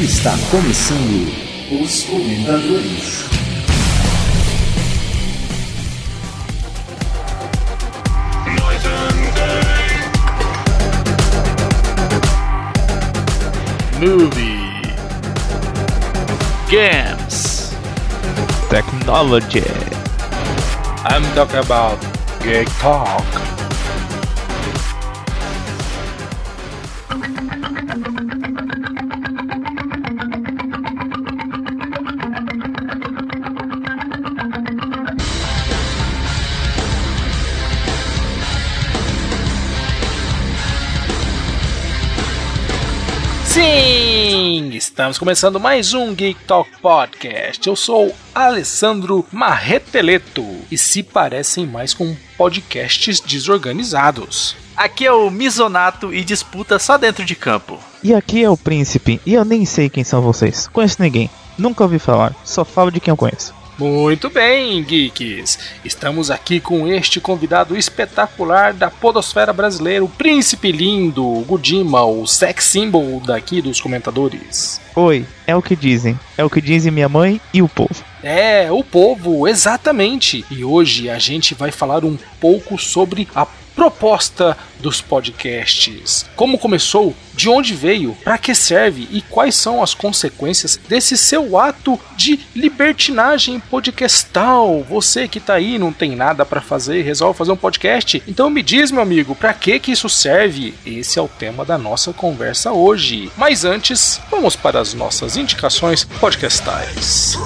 Está começando os comentadores. movie, games, technology. I'm talking about geek talk. Estamos começando mais um Geek Talk Podcast. Eu sou Alessandro Marreteleto e se parecem mais com podcasts desorganizados. Aqui é o Misonato e disputa só dentro de campo. E aqui é o Príncipe, e eu nem sei quem são vocês. Conheço ninguém, nunca ouvi falar, só falo de quem eu conheço. Muito bem, geeks! Estamos aqui com este convidado espetacular da podosfera brasileira, o príncipe lindo, o Gudima, o sex symbol daqui dos comentadores. Oi, é o que dizem. É o que dizem minha mãe e o povo. É, o povo, exatamente! E hoje a gente vai falar um pouco sobre a proposta dos podcasts. Como começou, de onde veio, para que serve e quais são as consequências desse seu ato de libertinagem podcastal. Você que tá aí, não tem nada para fazer, resolve fazer um podcast. Então me diz, meu amigo, para que que isso serve? Esse é o tema da nossa conversa hoje. Mas antes, vamos para as nossas indicações podcastais.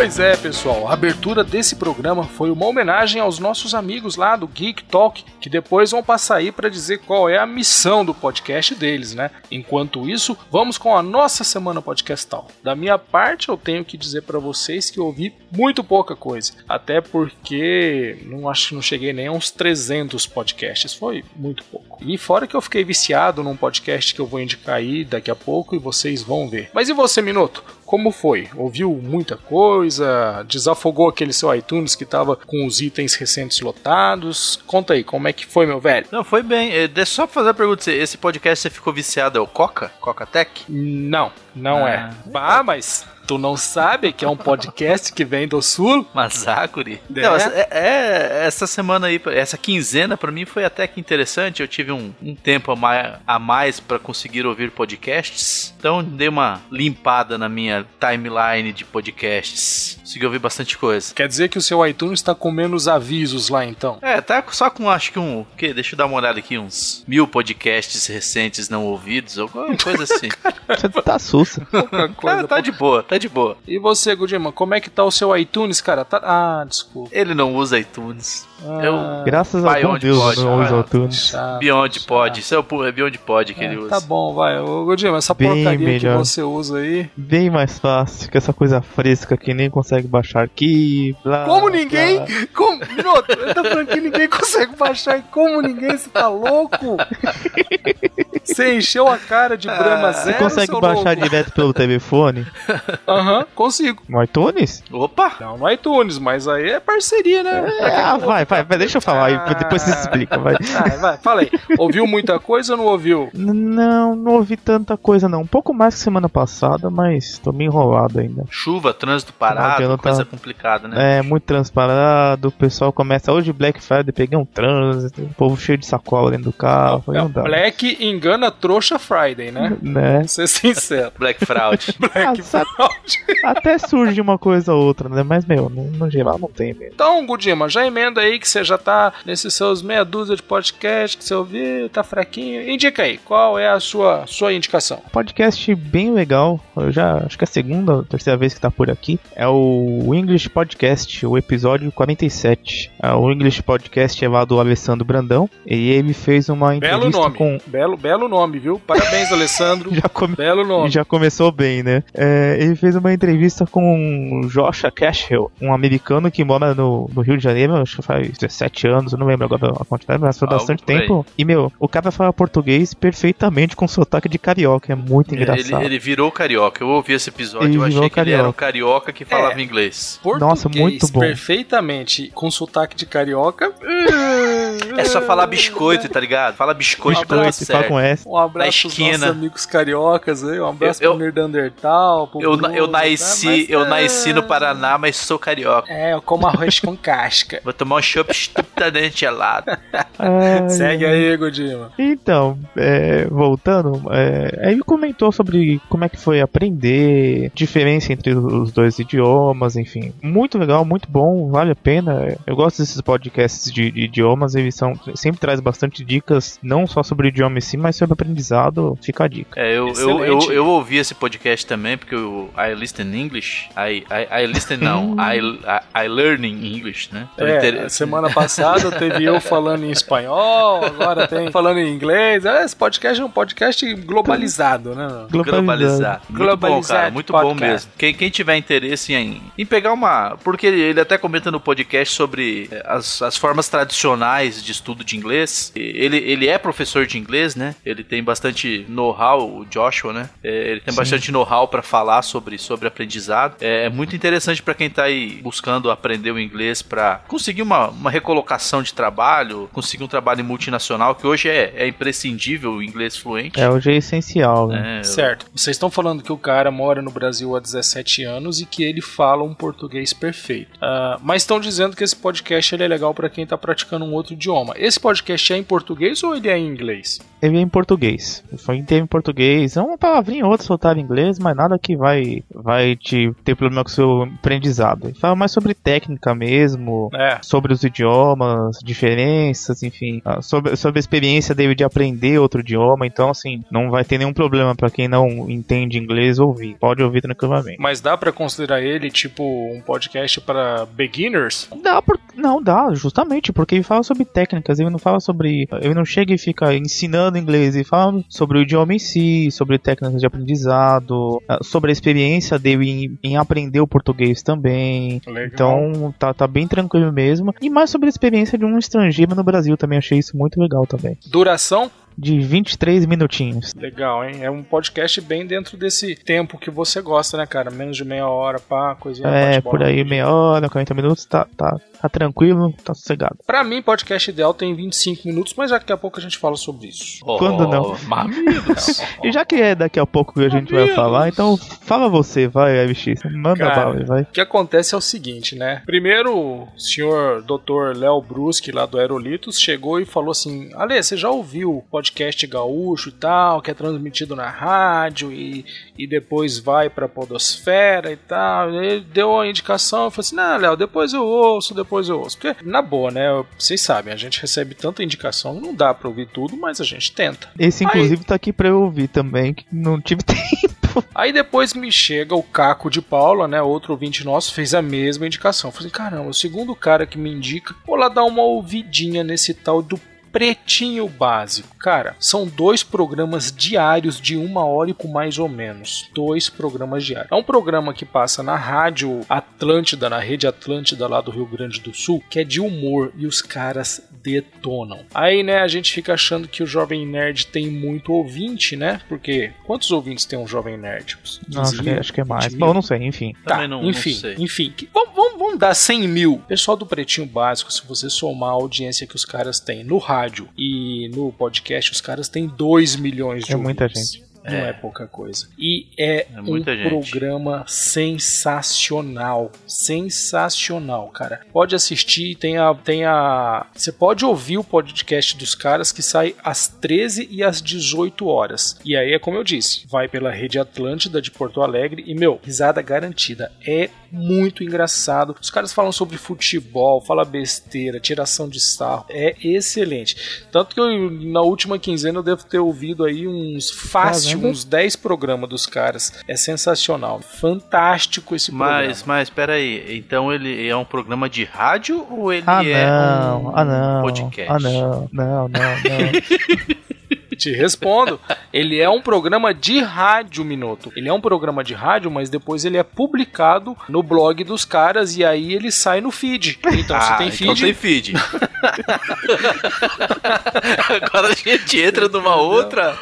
Pois é, pessoal, a abertura desse programa foi uma homenagem aos nossos amigos lá do Geek Talk, que depois vão passar aí para dizer qual é a missão do podcast deles, né? Enquanto isso, vamos com a nossa semana podcastal. Da minha parte, eu tenho que dizer para vocês que eu ouvi muito pouca coisa, até porque não acho que não cheguei nem a uns 300 podcasts, foi muito pouco. E fora que eu fiquei viciado num podcast que eu vou indicar aí daqui a pouco e vocês vão ver. Mas e você, Minuto? Como foi? Ouviu muita coisa? Desafogou aquele seu iTunes que tava com os itens recentes lotados? Conta aí, como é que foi, meu velho? Não, foi bem. Eh, Deixa só fazer a pergunta: esse podcast você ficou viciado é o Coca? Coca Tech? Não, não Ah. é. Ah, mas tu não sabe que é um podcast que vem do sul? Mazaguri? É? Não, essa, é, é- essa semana aí, essa quinzena pra mim foi até que interessante. Eu tive um, um tempo a mais, a mais para conseguir ouvir podcasts. Então dei uma limpada na minha timeline de podcasts. Consegui ouvir bastante coisa. Quer dizer que o seu iTunes está com menos avisos lá então? É, tá só com acho que um. Que, deixa eu dar uma olhada aqui, uns mil podcasts recentes não ouvidos, alguma coisa assim. Você tá sussa. Pouca coisa. tá, tá de boa, tá de boa. E você, Gudima, como é que tá o seu iTunes, cara? Tá... Ah, desculpa. Ele não usa iTunes. Ah, Eu- Graças a Deus, pode, não usa chato, Beyond chato. Pod, isso é o é Beyond Pod que ele É, usa. Tá bom, vai. Ô, Godinho, essa Bem porcaria melhor. que você usa aí. Bem mais fácil que essa coisa fresca que nem consegue baixar aqui. Blá, Como ninguém? blá. Como? Eu tô falando que ninguém consegue baixar. E como ninguém? Você tá louco? Você encheu a cara de Brahma Ah, Você Zero, consegue seu baixar louco? direto pelo telefone? Aham, consigo. No iTunes? Opa! Não no iTunes, mas aí é parceria, né? É, ah, vai, vai, vai, deixa eu falar aí, Ah. depois você explica, vai. Ah, vai, fala aí. Ouviu muita coisa ou não ouviu? Não, não ouvi tanta coisa não. Um pouco mais que semana passada, mas tô meio enrolado ainda. Chuva, trânsito parado, coisa complicada, né? É, muito transparado, o pessoal começa hoje Black Friday, peguei um trânsito, o povo cheio de sacola dentro do carro, não dá. Black engana trouxa Friday, né? Né? Vamos ser sincero. Black Fraud. Ah, Black sabe- Fraud. Até surge uma coisa ou outra, né? Mas, meu, no, no geral não tem mesmo. Então, Gudima, já emenda aí que você já tá nesses seus meia dúzia de podcast que você ouviu, tá fraquinho. Indica aí, qual é a sua, sua indicação? Podcast bem legal, eu já acho que é a segunda ou terceira vez que tá por aqui. É o English Podcast, o episódio 47. 17. Uh, o English Podcast é lá do Alessandro Brandão. E ele fez uma entrevista Belo nome. com. Belo, belo nome, viu? Parabéns, Alessandro. Já, come... Belo nome. Já começou bem, né? É, ele fez uma entrevista com Joshua Cashhill, um americano que mora no, no Rio de Janeiro, acho que faz 17 anos, eu não lembro agora a quantidade, mas faz Algo bastante tempo. E, meu, o cara fala português perfeitamente com sotaque de carioca, é muito Ele, engraçado. ele virou carioca. Eu ouvi esse episódio, Ele eu achei virou que ele era um carioca. carioca que falava inglês. Português Nossa, muito bom. perfeitamente com sotaque de carioca. É só falar biscoito, tá ligado? Fala biscoito, Biscoito, tá fala certo. com S. Um abraço Na pros nossos amigos cariocas aí, um abraço Eu- pro Neandertal, pro Eu, Bruno, eu tá? nasci, Mas, eu é, nasci no Paraná, mas sou carioca. É, eu como arroz com casca. Vou tomar um chopp estupidamente gelado. Ai, Segue aí, Godima. Então, é, voltando, é, aí ele comentou sobre como é que foi aprender, diferença entre os dois idiomas, enfim. Muito legal, muito bom, vale a pena. Eu gosto desses podcasts de, de idiomas, eles são, sempre traz bastante dicas, não só sobre o idioma em si, mas sobre aprendizado, fica a dica. É, eu, eu, eu, eu ouvi esse podcast também, porque eu, I listen English. I, I, I listen não, I, I, I learn in English, né? Então, É, inter- semana passada teve eu falando em espanhol, agora tem falando em inglês. É, esse podcast é um podcast globalizado, né? Globalizar. Muito bom, Globalizado cara. Muito bom mesmo. Quem, quem tiver interesse em, em pegar uma. Porque ele, ele até comenta no podcast sobre eh, as, as formas tradicionais de estudo de inglês. Ele, ele é professor de inglês, né? Ele tem bastante know-how, o Joshua, né? Eh, Ele tem bastante know-how para falar sobre, sobre aprendizado. É, é muito interessante para quem tá aí buscando aprender o inglês para conseguir uma, uma recolocação de trabalho, conseguir um trabalho multinacional, que hoje é, é imprescindível o inglês fluente. É, hoje é essencial, né? É, Certo. Vocês estão falando que o cara mora no Brasil há 17 anos e que ele fala um português perfeito. Ah, mas estão dizendo que esse podcast ele é legal para quem tá praticando um outro idioma. Esse podcast é em português ou ele é em inglês? Ele é em português. Foi inteiro em português. É uma palavrinha ou outra soltar em inglês, mas nada que vai, vai te ter problema com o seu aprendizado. Ele fala mais sobre técnica mesmo, É. sobre os idiomas, diferenças, enfim, ah, sobre, sobre a experiência dele de aprender outro idioma. Então, assim, não vai ter nenhum problema pra quem não entende inglês ouvir. Pode ouvir tranquilamente. Mas dá pra considerar ele tipo um podcast para beginners? Dá por... Não, dá, justamente, porque ele fala sobre técnicas, ele não fala sobre. Ele não chega e fica ensinando inglês, ele fala sobre o idioma em si, sobre técnicas de aprendizado, ah, sobre a experiência dele em, em aprender o português também. Legal. Então tá, tá bem tranquilo mesmo. E mais sobre a experiência de um estrangeiro no Brasil também, achei isso muito legal também. Duração? De 23 minutinhos. Legal, hein? É um podcast bem dentro desse tempo que você gosta, né, cara? Menos de meia hora, pá, coisinha É, por aí meia hora, 40 minutos, tá, tá, tá tranquilo, tá sossegado. Pra mim, podcast ideal tem 25 minutos, mas daqui a pouco a gente fala sobre isso. Quando não? Mamilos. E já que é daqui a pouco que a gente vai Deus. falar, então fala você, vai, MX. Manda Cara, bala, vai. O que acontece é o seguinte, né? Primeiro, o senhor Dr. Léo Bruschi, lá do Aerolitos, chegou e falou assim: Ale, você já ouviu o podcast gaúcho e tal, que é transmitido na rádio e, e depois vai pra Podosfera e tal? Ele deu a indicação, eu falei assim: Não, Léo, depois eu ouço, depois eu ouço. Porque, na boa, né? Vocês sabem, a gente recebe tanta indicação, não dá pra ouvir tudo, mas a gente tenta. Esse, inclusive, tá aqui pra eu ouvir também, que não tive tempo. Aí depois me chega o Caco de Paula, né? Outro ouvinte nosso, fez a mesma indicação. Eu falei, caramba, o segundo cara que me indica, vou lá dar uma ouvidinha nesse tal do Pretinho Básico. Cara, são dois programas diários de uma hora e com mais ou menos. Dois programas diários. É um programa que passa na rádio Atlântida, na rede Atlântida lá do Rio Grande do Sul, que é de humor e os caras detonam. Aí, né, a gente fica achando que o Jovem Nerd tem muito ouvinte, né? Porque quantos ouvintes tem um Jovem Nerd? Uns Não, acho, 15 que, mil? acho que é mais. 20 mil? Bom, não sei, enfim. Tá, não- não enfim, sei. enfim. que- Vamos, vamos, vamos dar 100 mil. Pessoal do Pretinho Básico, se você somar a audiência que os caras têm no rádio e no podcast, os caras têm 2 milhões de É muita ouvintes. gente. Não é. pouca coisa. E é, É um muita gente. programa sensacional. Sensacional, cara. Pode assistir, tem a, tem a. Você pode ouvir o podcast dos caras que sai às 13 e às 18 horas. E aí é como eu disse: vai pela rede Atlântida de Porto Alegre e, meu, risada garantida. É muito engraçado. Os caras falam sobre futebol, fala besteira, tiração de sarro. É excelente. Tanto que eu, na última quinzena eu devo ter ouvido aí uns fácil assisti uns 10 programas dos caras. É sensacional. Fantástico esse programa. Mas, mas, peraí. Então ele é um programa de rádio ou ele Ah, é não. um Ah, não. podcast? Ah, não. Não, não, não. Te respondo. ele é um programa de rádio, Minuto. Ele é um programa de rádio, mas depois ele é publicado no blog dos caras e aí ele sai no feed. Então, se ah, tem feed, então tem feed. Agora a gente entra numa outra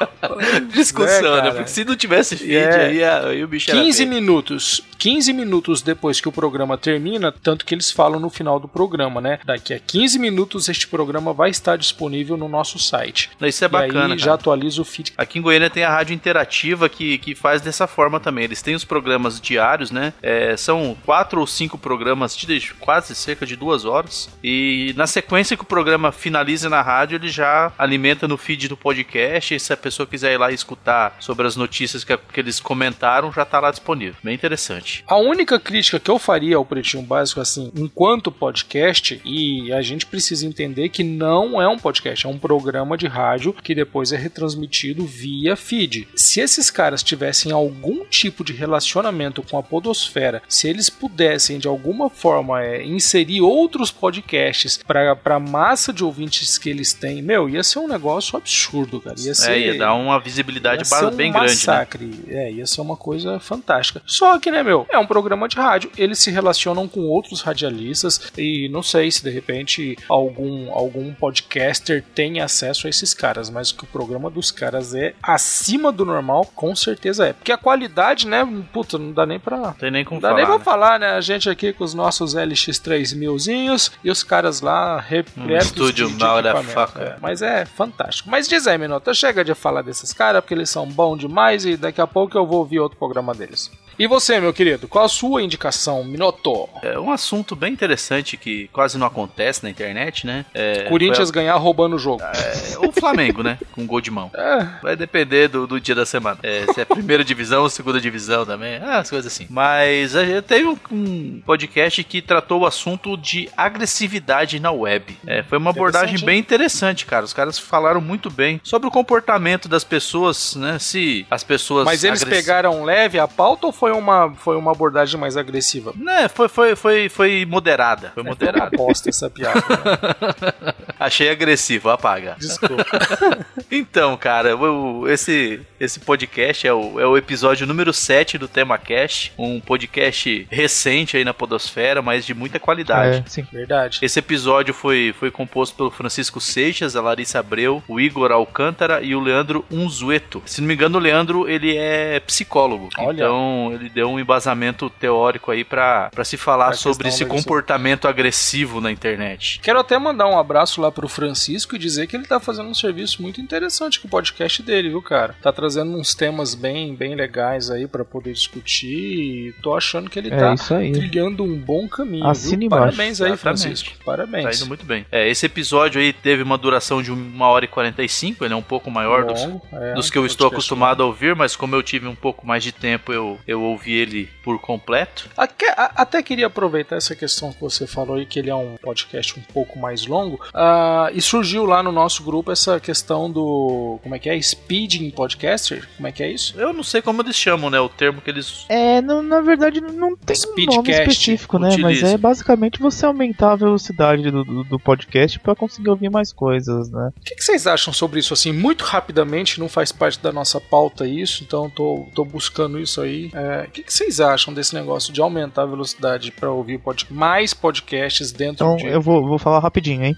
discussão, É, né? cara. Porque se não tivesse feed, É. aí, aí o bicho era 15 feio. minutos. 15 minutos depois que o programa termina, tanto que eles falam no final do programa, né? Daqui a 15 minutos este programa vai estar disponível no nosso site. Isso é e bacana, aí já cara. atualiza o feed. Aqui em Goiânia tem a rádio interativa que, que faz dessa forma também. Eles têm os programas diários, né? É, são quatro ou cinco programas de quase cerca de duas horas. E na sequência que o programa finaliza na rádio, ele já alimenta no feed do podcast. E se a pessoa quiser ir lá e escutar sobre as notícias que, que eles comentaram, já tá lá disponível. Bem interessante. A única crítica que eu faria ao Pretinho Básico, assim, enquanto podcast, e a gente precisa entender que não é um podcast, é um programa de rádio que depois é retransmitido via feed. Se esses caras tivessem algum tipo de relacionamento com a Podosfera, se eles pudessem de alguma forma é, inserir outros podcasts para a massa de ouvintes que eles têm, meu, ia ser um negócio absurdo, cara. Ia ser, É, ia dar uma visibilidade Ia ser um bem grande, né? massacre. É, ia ser uma coisa fantástica. Só que, né, meu, é um programa de rádio. Eles se relacionam com outros radialistas e não sei se de repente algum, algum podcaster tem acesso a esses caras, mas que o programa dos caras é acima do normal, com certeza é. Porque a qualidade, né, puta, não dá nem pra. Não tem nem como Não dá falar. nem pra né? falar, né? A gente aqui com os nossos LX3000zinhos e os caras lá repletos estúdio de motherfucker. equipamento. É, mas é fantástico. Mas diz aí, Minota, chega de falar desses caras, porque eles são bons demais e daqui a pouco eu vou ouvir outro programa deles. E você, meu querido, qual a sua indicação, Minoto? É um assunto bem interessante que quase não acontece na internet, né? É, Corinthians ganhar roubando o jogo. a- o Flamengo, né? Com gol de mão. É, Vai depender do, do dia da semana. É, se é primeira divisão ou segunda divisão também. Ah, as coisas assim. Mas a gente teve um, um podcast que tratou o assunto de agressividade na web. É, foi uma abordagem bem interessante, cara. Os caras falaram muito bem sobre o comportamento das pessoas, né? Se as pessoas. mas eles agressi- pegaram leve a pauta ou foi uma, foi uma abordagem mais agressiva? Né, foi, foi, foi, foi moderada. Foi É, moderada. uma bosta essa piada. Né? Achei agressivo, apaga. Desculpa. Então, cara, o- esse, esse podcast é o, é o episódio número 7 do Tema Cash, um podcast recente aí na Podosfera, mas de muita qualidade. É, sim. Verdade. Esse episódio foi, foi composto pelo Francisco Seixas, a Larissa Abreu, o Igor Alcântara e o Leandro Unzueto. Se não me engano, o Leandro ele é psicólogo. Olha. Então ele deu um embasamento teórico aí pra pra se falar Pra sobre esse comportamento agressivo na internet. Quero até mandar um abraço lá pro Francisco e dizer que ele tá fazendo um serviço muito interessante com o podcast dele, viu, cara? Tá trazendo uns temas bem, bem legais aí pra poder discutir e tô achando que ele É tá isso aí. trilhando um bom caminho. Assine. Parabéns aí, Exatamente. Francisco. Tá Parabéns. indo muito bem. É, esse episódio aí teve uma duração de 1 hora e 45, ele é um pouco maior dos, é, dos que eu estou acostumado a ouvir, mas como eu tive um pouco mais de tempo, eu, eu ouvi ele por completo. Aque- a- Até queria aproveitar essa questão que você falou aí, que ele é um podcast um pouco mais longo, ah, e surgiu lá no nosso grupo essa questão do. Como é que é? Speeding Podcaster? Como é que é isso? Eu não sei como eles chamam, né? O termo que eles. É, não- na verdade não tem um nome Speedcast específico, né? Mas utiliza. é basicamente você aumentar a velocidade do, do, do podcast pra conseguir ouvir mais coisas, né? O que, que vocês acham sobre isso? Assim, muito rapidamente, não faz parte da nossa pauta isso, então tô, tô buscando isso aí. É, o que, que vocês acham desse negócio de aumentar a velocidade para ouvir pod mais podcasts dentro Então de. eu vou, vou falar rapidinho, hein?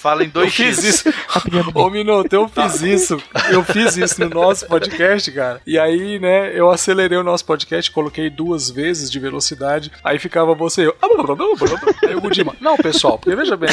Fala em Eu dois fiz X. isso. Rapidinho, Ô. Minuto, eu fiz isso. Eu fiz isso no nosso podcast, cara. E aí, né, eu acelerei o nosso podcast, coloquei duas vezes de velocidade. Aí ficava você e eu. Aí o Gudima. Não, pessoal, porque veja bem,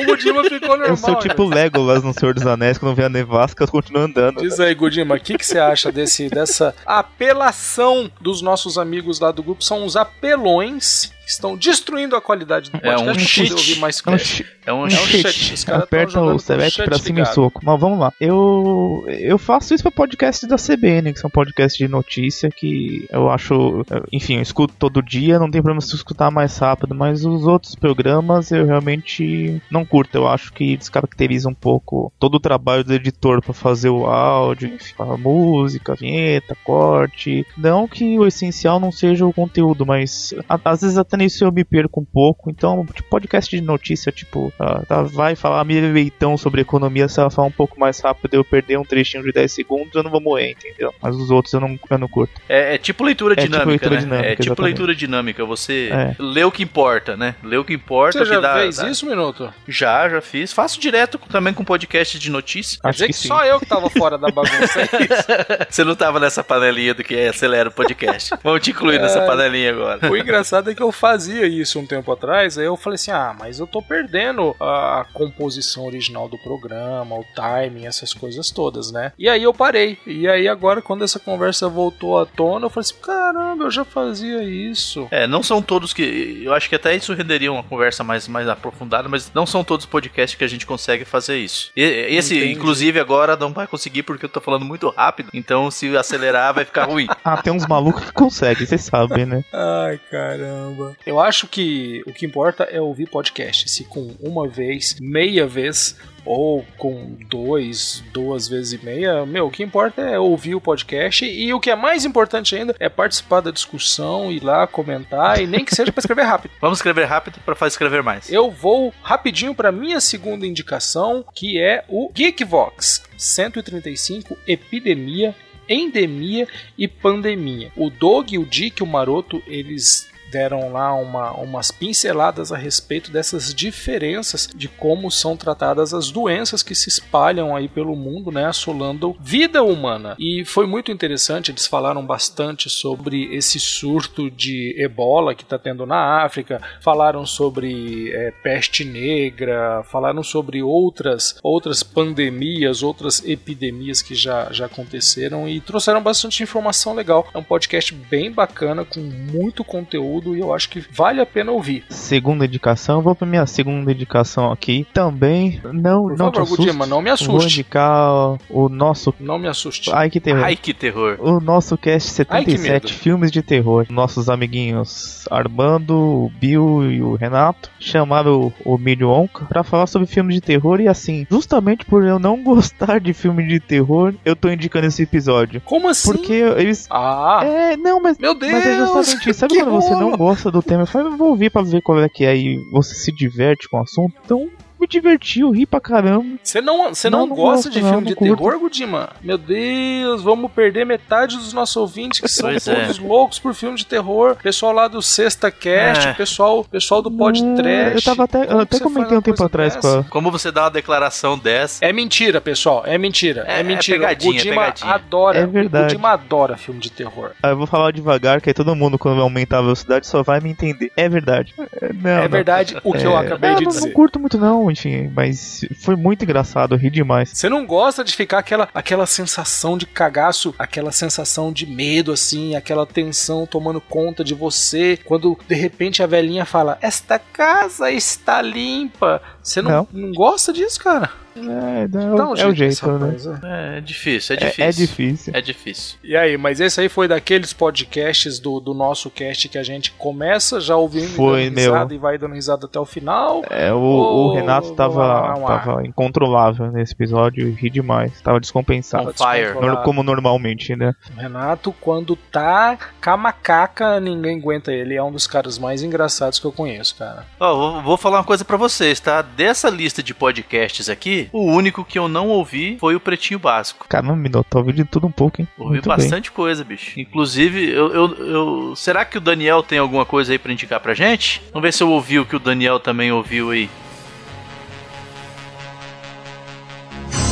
o Gudima ficou normal. Eu sou tipo né? Legolas no Senhor dos Anéis, quando vê a nevasca, eu continuo andando. Diz aí, Gudima, o que, que você acha desse, dessa apelação dos nossos amigos lá do grupo? São os apelões que estão destruindo a qualidade do É um podcast. pra poder cheat. ouvir mais É um cast. É um É um shit. Os caras Aperta o chat pra cima ligado. e soco. Mas vamos lá. Eu, eu faço isso pra podcast da CBN, que são podcasts de notícia que eu acho. Enfim, eu escuto todo dia, não tem problema se escutar mais rápido, mas os outros programas eu realmente não curto. Eu acho que descaracteriza um pouco todo o trabalho do editor pra fazer o áudio, enfim, a música, a vinheta, corte. Não que o essencial não seja o conteúdo, mas às vezes até nisso eu me perco um pouco. Então, tipo, podcast de notícia, tipo, ah, tá, vai falar Miriam Leitão sobre economia, se ela falar um pouco mais rápido eu perder um trechinho de 10 segundos, eu não vou morrer, entendeu? Mas os outros eu não, eu não curto. É, é tipo leitura É tipo dinâmica, leitura né? dinâmica, é tipo exatamente. leitura dinâmica. Você É. lê o que importa, né? Lê o que importa. Você já dá- fez dá- isso, Minuto? Já, já fiz. Faço direto também com podcast de notícia. Quer Acho dizer que que, só eu que tava fora da bagunça. é. Você não tava nessa panelinha do que acelera o podcast. Vamos te incluir nessa É. panelinha agora. O engraçado é que eu fazia isso um tempo atrás, aí eu falei assim: ah, mas eu tô perdendo a composição original do programa, o timing, essas coisas todas, né? E aí eu parei. E aí agora, quando essa conversa voltou à tona, eu falei assim: caramba, eu já fazia isso. É, não são todos que. Eu acho que até isso renderia uma conversa mais, mais aprofundada, mas não são todos os podcasts que a gente consegue fazer isso. E- esse, Entendi. inclusive, agora não vai conseguir porque eu tô falando muito rápido, então se acelerar vai ficar ruim. Ah, tem uns malucos que conseguem, vocês sabem, né? Ai, caramba. Eu acho que o que importa é ouvir podcast. Se com uma vez, meia vez ou com dois, duas vezes e meia, meu, o que importa é ouvir o podcast e o que é mais importante ainda é participar da discussão, ir lá comentar e nem que seja para escrever rápido. Vamos escrever rápido para fazer escrever mais. Eu vou rapidinho para minha segunda indicação, que é o Geekvox 135 Epidemia, Endemia e Pandemia. O Dog, o Dick o Maroto, eles deram lá uma, umas pinceladas a respeito dessas diferenças de como são tratadas as doenças que se espalham aí pelo mundo, né, assolando vida humana. E foi muito interessante, eles falaram bastante sobre esse surto de ebola que está tendo na África, falaram sobre é, peste negra, falaram sobre outras, outras pandemias, outras epidemias que já, já aconteceram e trouxeram bastante informação legal. É um podcast bem bacana, com muito conteúdo e eu acho que vale a pena ouvir. Segunda indicação, vou pra minha segunda indicação aqui. Também, não, Por não te favor, assuste. Gudima, não me Vou assuste. indicar o nosso. Não me assuste. Ai que terror. Ai, que terror. O nosso cast Ai, que 77 medo. filmes de terror. Nossos amiguinhos Armando, o Bill e o Renato chamaram o, o Milho Onca pra falar sobre filmes de terror. E assim, justamente por eu não gostar de filme de terror, eu tô indicando esse episódio. Como assim? Porque eles. Ah, É, não, mas. meu Deus! Mas é justamente isso. Sabe quando você não rolo! gosta do tema? Eu falo, vou ouvir pra ver qual é que é e você se diverte com o assunto. Então, me diverti, eu ri pra caramba. Você não, você não, Não, não gosta gosto, de não, filme não de curto. terror, Gudima? Meu Deus, vamos perder metade dos nossos ouvintes que são é. todos loucos por filme de terror. Pessoal lá do Sexta Cast, É. pessoal, pessoal do Pod Trash. Eu tava até, eu Como até comentei um tempo atrás dessa? com a. Como você dá uma declaração dessa? É mentira, pessoal. É mentira. É, É- é mentira. pegadinha, o Gudima pegadinha. adora. É verdade. O Gudima adora filme de terror. Ah, eu vou falar devagar, que aí todo mundo, quando aumentar a velocidade, só vai me entender. É verdade. É, não, é não. verdade o que eu É, acabei não, de não, dizer. Não curto muito, não, enfim, mas foi muito engraçado, eu ri demais. Você não gosta de ficar aquela, aquela sensação de cagaço, aquela sensação de medo, assim, aquela tensão tomando conta de você, quando de repente a velhinha fala: Esta casa está limpa. Você não, Não. não gosta disso, cara? É, não, é o jeito, né? é. É, difícil, é É, difícil. é difícil. É difícil. E aí, mas esse aí foi daqueles podcasts do, do nosso cast que a gente começa já ouvindo Foi, e risada e vai dando risada até o final. É, o, Ô, o Renato tava, tava incontrolável nesse episódio e ri demais. Tava descompensado. On fire. Como normalmente, né? O Renato, quando tá com a macaca, ninguém aguenta ele. É um dos caras mais engraçados que eu conheço, cara. Ó, vou, vou falar uma coisa pra vocês, tá? Dessa lista de podcasts aqui, o único que eu não ouvi foi o Pretinho Básico. Caramba, Minotauro, ouvi de tudo um pouco, hein? Ouvi Muito bem. bastante coisa, bicho. Inclusive, eu, eu, eu- Será que o Daniel tem alguma coisa aí pra indicar pra gente? Vamos ver se eu ouvi o que o Daniel também ouviu aí.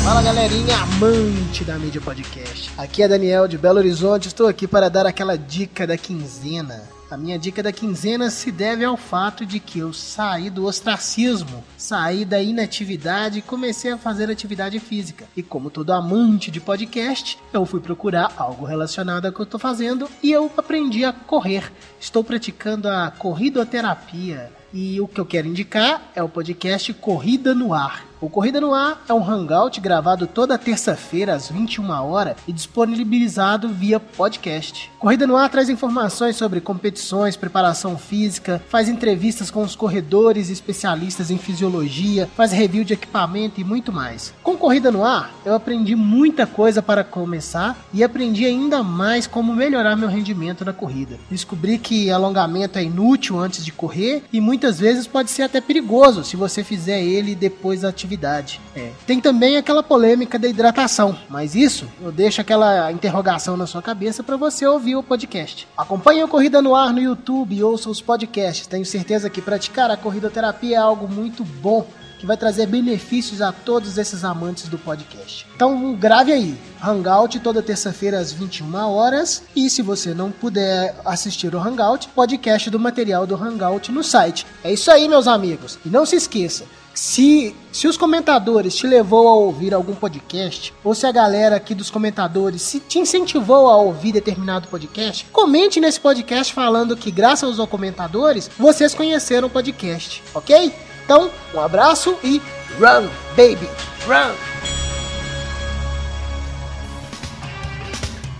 Fala galerinha amante da mídia podcast. Aqui é Daniel de Belo Horizonte. Estou aqui para dar aquela dica da quinzena. A minha dica da quinzena se deve ao fato de que eu saí do ostracismo, saí da inatividade e comecei a fazer atividade física. E como todo amante de podcast, eu fui procurar algo relacionado ao que eu estou fazendo e eu aprendi a correr. Estou praticando a corridoterapia. E o que eu quero indicar é o podcast Corrida no Ar. O Corrida no Ar é um hangout gravado toda terça-feira às 21 horas e disponibilizado via podcast. Corrida no Ar traz informações sobre competições, preparação física, faz entrevistas com os corredores e especialistas em fisiologia, faz review de equipamento e muito mais. Com Corrida no Ar, eu aprendi muita coisa para começar e aprendi ainda mais como melhorar meu rendimento na corrida. Descobri que alongamento é inútil antes de correr e muitas vezes pode ser até perigoso se você fizer ele depois da atividade atividade. É. Tem também aquela polêmica da hidratação, mas isso eu deixo aquela interrogação na sua cabeça para você ouvir o podcast. Acompanhe a Corrida no Ar no YouTube e ouça os podcasts. Tenho certeza que praticar a corridoterapia é algo muito bom que vai trazer benefícios a todos esses amantes do podcast. Então grave aí, Hangout toda terça-feira às 21 horas e se você não puder assistir o Hangout, podcast do material do Hangout no site. É isso aí, meus amigos. E não se esqueça, se, se os comentadores te levou a ouvir algum podcast, ou se a galera aqui dos comentadores se te incentivou a ouvir determinado podcast, comente nesse podcast falando que, graças aos comentadores, vocês conheceram o podcast, ok? Então, um abraço e run, baby, run!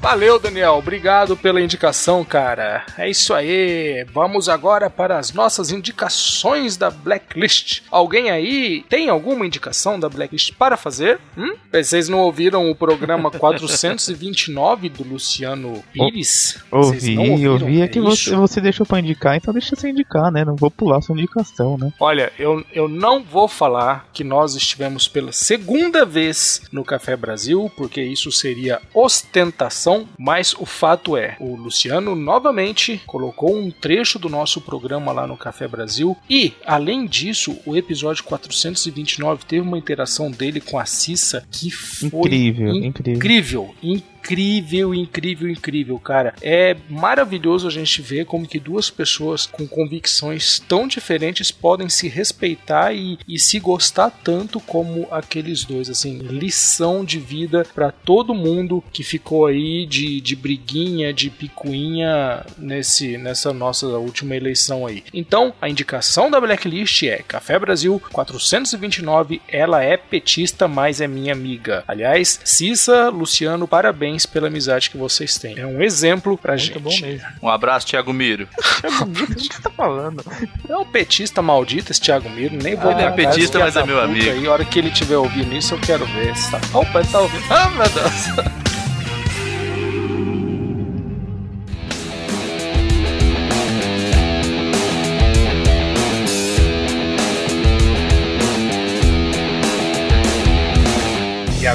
Valeu, Daniel. Obrigado pela indicação, cara. É isso aí. Vamos agora para as nossas indicações da Blacklist. Alguém aí tem alguma indicação da Blacklist para fazer? Hum? Vocês não ouviram o programa 429 do Luciano Pires? Ouvi, ouvi. É que você, você deixou para indicar, então deixa você indicar, né? Não vou pular sua indicação, né? Olha, eu, eu não vou falar que nós estivemos pela segunda vez no Café Brasil, porque isso seria ostentação mas o fato é, o Luciano novamente colocou um trecho do nosso programa lá no Café Brasil e, além disso, o episódio 429 teve uma interação dele com a Cissa que foi incrível, incrível, incrível, incrível incrível, incrível, cara. É maravilhoso a gente ver como que duas pessoas com convicções tão diferentes podem se respeitar e, e se gostar tanto como aqueles dois. Assim, lição de vida para todo mundo que ficou aí de, de briguinha, de picuinha nesse, nessa nossa última eleição aí. Então, a indicação da Blacklist é Café Brasil 429. Ela é petista, mas é minha amiga. Aliás, Cissa, Luciano, parabéns parabéns pela amizade que vocês têm. É um exemplo pra Muito gente. bom mesmo. Um abraço, Thiago Miro. Thiago Miro, o que você tá falando? É um petista maldito esse Thiago Miro, nem vou ah, Ele é petista, mas é meu amigo. Aí, a hora que ele estiver ouvindo isso, eu quero ver. Tá... Opa, ele tá ouvindo. Ah, meu Deus.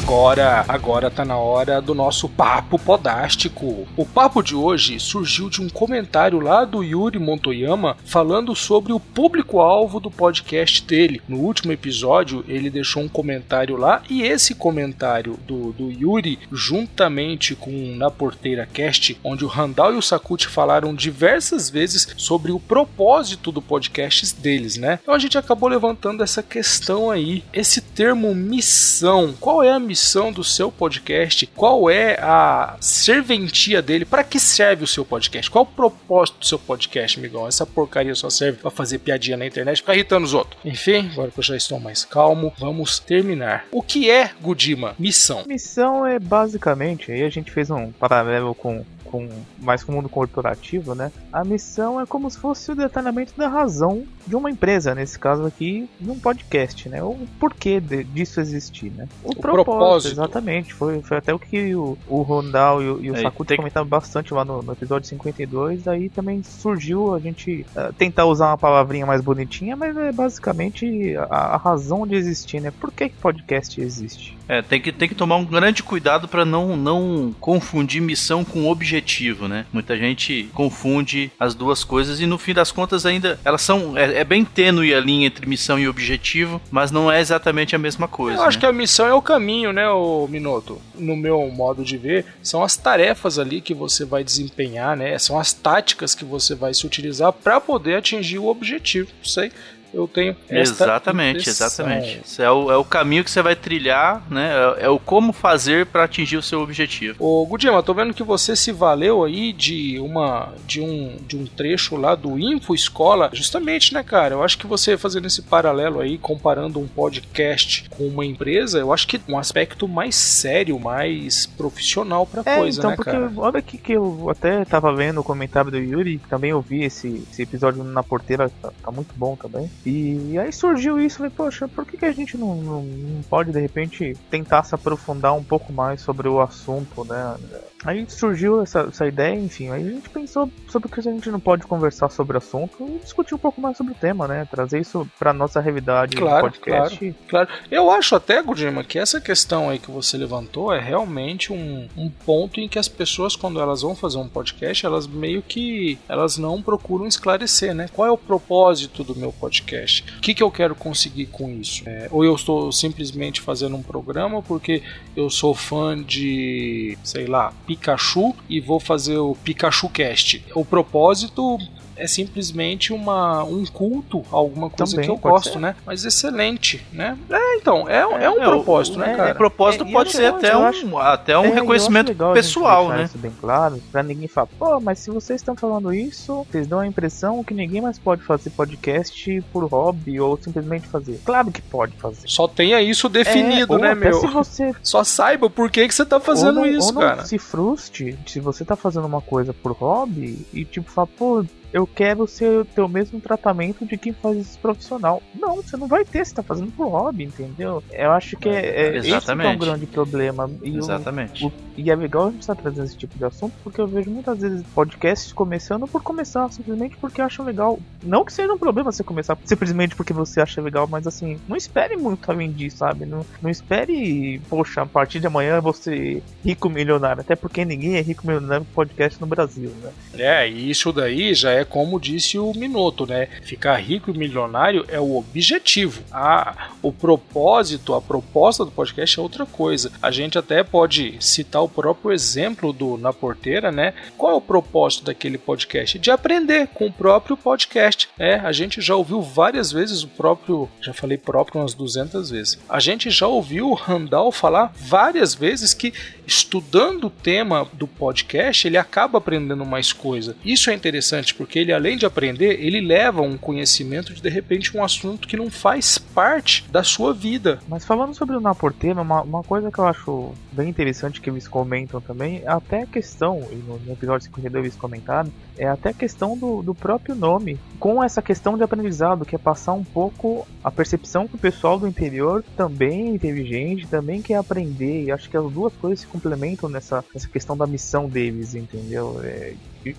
agora, agora tá na hora do nosso papo podástico. O papo de hoje surgiu de um comentário lá do Yuri Montoyama falando sobre o público-alvo do podcast dele. No último episódio, ele deixou um comentário lá e esse comentário do, do Yuri, juntamente com Na Porteira Cast, onde o Randall e o Sakuti falaram diversas vezes sobre o propósito do podcast deles, né? Então a gente acabou levantando essa questão aí, esse termo missão. Qual é a missão do seu podcast? Qual é a serventia dele? Para que serve o seu podcast? Qual o propósito do seu podcast, amigão? Essa porcaria só serve para fazer piadinha na internet, ficar irritando os outros. Enfim, agora que eu já estou mais calmo, vamos terminar. O que é Gudima? Missão. Missão é basicamente, aí a gente fez um paralelo com com mais com o mundo corporativo, né? A missão é como se fosse o detalhamento da razão de uma empresa, nesse caso aqui, num podcast, né? O porquê de, disso existir, né? O, o propósito, propósito, exatamente. Foi, foi até o que o, o Rondal e o, e o é, Sakuti tem... comentaram bastante lá no, no, episódio 52. Daí também surgiu a gente uh, tentar usar uma palavrinha mais bonitinha, mas é basicamente a, a razão de existir, né? Por que, que podcast existe? É, tem que, tem que tomar um grande cuidado para não, não confundir missão com objetivo né? Muita gente confunde as duas coisas e no fim das contas ainda elas são é, é bem tênue a linha entre missão e objetivo, mas não é exatamente a mesma coisa. Eu acho né? que a missão é o caminho, né, o Minoto? No meu modo de ver, são as tarefas ali que você vai desempenhar, né? São as táticas que você vai se utilizar para poder atingir o objetivo. Não sei. Eu tenho esta Exatamente, impressão. exatamente. Isso é o, é o caminho que você vai trilhar, né? É, é o como fazer para atingir o seu objetivo. Ô, Gudima, tô vendo que você se valeu aí de uma de um, de um trecho lá do Info Escola, justamente, né, cara? Eu acho que você fazendo esse paralelo aí, comparando um podcast com uma empresa, eu acho que um aspecto mais sério, mais profissional pra É, coisa, então, né, porque cara? olha aqui que eu até tava vendo o comentário do Yuri, também ouvi esse, esse episódio na porteira, tá, tá muito bom também. E aí surgiu isso, falei, poxa, por que, que a gente não, não, não pode de repente tentar se aprofundar um pouco mais sobre o assunto, né? Aí surgiu essa, essa ideia, enfim, aí a gente pensou sobre o que a gente não pode conversar sobre o assunto e discutir um pouco mais sobre o tema, né? Trazer isso pra nossa realidade Claro, podcast. Claro. Eu acho até, Gudima, que essa questão aí que você levantou é realmente um, um ponto em que as pessoas, quando elas vão fazer um podcast, elas meio que elas não procuram esclarecer, né? Qual é o propósito do meu podcast? O que, que eu quero conseguir com isso? É, ou eu estou simplesmente fazendo um programa porque eu sou fã de, sei lá, Pikachu e vou fazer o Pikachu Cast. O propósito é simplesmente uma, um culto a alguma coisa Também, que eu gosto, ser. né? Mas excelente, né? É, então, é, é, um É, propósito, o- né, é, cara? O propósito É, pode ser até um, acho- até um É, reconhecimento pessoal, né? Isso bem claro, pra ninguém falar, pô, mas se vocês estão falando isso, vocês dão a impressão que ninguém mais pode fazer podcast por hobby ou simplesmente fazer. Claro que pode fazer. Só tenha isso definido, É, né, meu? Se você Só saiba por que, que você tá fazendo ou não, isso, ou não cara. se frustre se você tá fazendo uma coisa por hobby e tipo fala, pô, eu quero ser ter o mesmo tratamento de quem faz isso profissional. Não, você não vai ter, você tá fazendo por hobby, entendeu? Eu acho que é, é esse que é um grande problema. E o- Exatamente. o- e é legal a gente estar trazendo esse tipo de assunto, porque eu vejo muitas vezes podcasts começando por começar, simplesmente porque acham legal. Não que seja um problema você começar simplesmente porque você acha legal, mas assim, não espere muito além disso, sabe? Não, não espere, poxa, a partir de amanhã ser rico milionário. Até porque ninguém é rico milionário com podcast no Brasil, né? É, e isso daí já é como disse o Minuto, né? Ficar rico e milionário é o objetivo. A, o propósito, a proposta do podcast é outra coisa. A gente até pode citar o próprio exemplo do Na Porteira, né? Qual é o propósito daquele podcast? De aprender com o próprio podcast. É, a gente já ouviu várias vezes o próprio, já falei próprio umas 200 vezes. A gente já ouviu o Randall falar várias vezes que estudando o tema do podcast, ele acaba aprendendo mais coisa. Isso é interessante porque ele além de aprender, ele leva um conhecimento de de repente um assunto que não faz parte da sua vida. Mas falando sobre o Na Porteira, uma, uma coisa que eu acho bem interessante que eles comentam também, até a questão, e no, no episódio 52 eles comentaram, é até a questão do, do próprio nome, com essa questão de aprendizado, que é passar um pouco a percepção que o pessoal do interior também é inteligente, também quer aprender, e acho que as duas coisas se complementam nessa, nessa questão da missão deles, entendeu? É,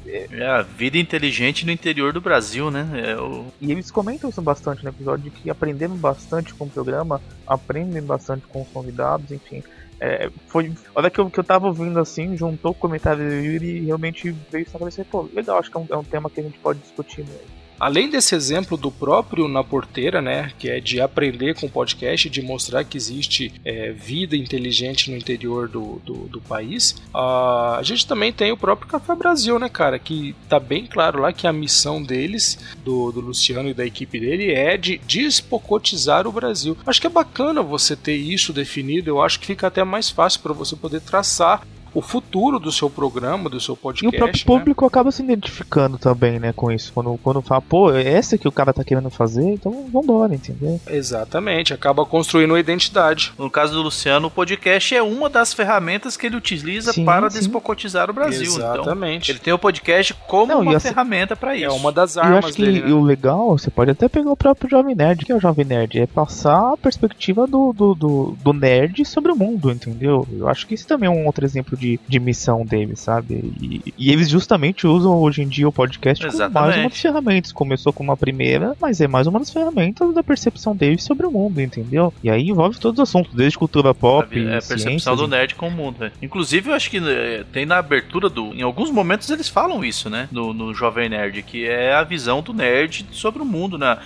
é, É a vida inteligente no interior do Brasil, né? É o... e eles comentam isso bastante no episódio, de que aprenderam bastante com o programa, aprendem bastante com os convidados, enfim. É, foi, olha que eu, que eu tava ouvindo assim, juntou o comentário do Yuri e realmente veio isso na cabeça. Pô, legal, acho que é um, é um tema que a gente pode discutir mesmo. Além desse exemplo do próprio Na Porteira, né, que é de aprender com o podcast, de mostrar que existe é, vida inteligente no interior do, do, do país, a gente também tem o próprio Café Brasil, né, cara, que tá bem claro lá que a missão deles, do, do Luciano e da equipe dele, é de despocotizar o Brasil. Acho que é bacana você ter isso definido, eu acho que fica até mais fácil para você poder traçar o futuro do seu programa, do seu E podcast. o próprio né? público acaba se identificando também, né, com isso. Quando, quando fala, pô, é essa que o cara tá querendo fazer, então vambora, entendeu? Exatamente, acaba construindo uma identidade. No caso do Luciano, o podcast é uma das ferramentas que ele utiliza Sim, para sim. despocotizar o Brasil. Então, Exatamente. ele tem o podcast como Não, e uma assim- ferramenta para isso. é uma das E eu armas acho que dele. né? o legal, você pode até pegar o próprio Jovem Nerd, que é o Jovem Nerd, é passar a perspectiva do, do, do, do nerd sobre o mundo, entendeu? Eu acho que isso também é um outro exemplo de, de missão deles, sabe? E, e eles justamente usam hoje em dia o podcast Exatamente. como mais uma das ferramentas. Começou com uma primeira, mas é mais uma das ferramentas da percepção deles sobre o mundo, entendeu? E aí envolve todos os assuntos, desde cultura pop, É a percepção do nerd com o mundo. né? Inclusive, eu acho que eh, tem na abertura do. Em alguns momentos eles falam isso, né? No, no Jovem Nerd, que é a visão do nerd sobre o mundo, né?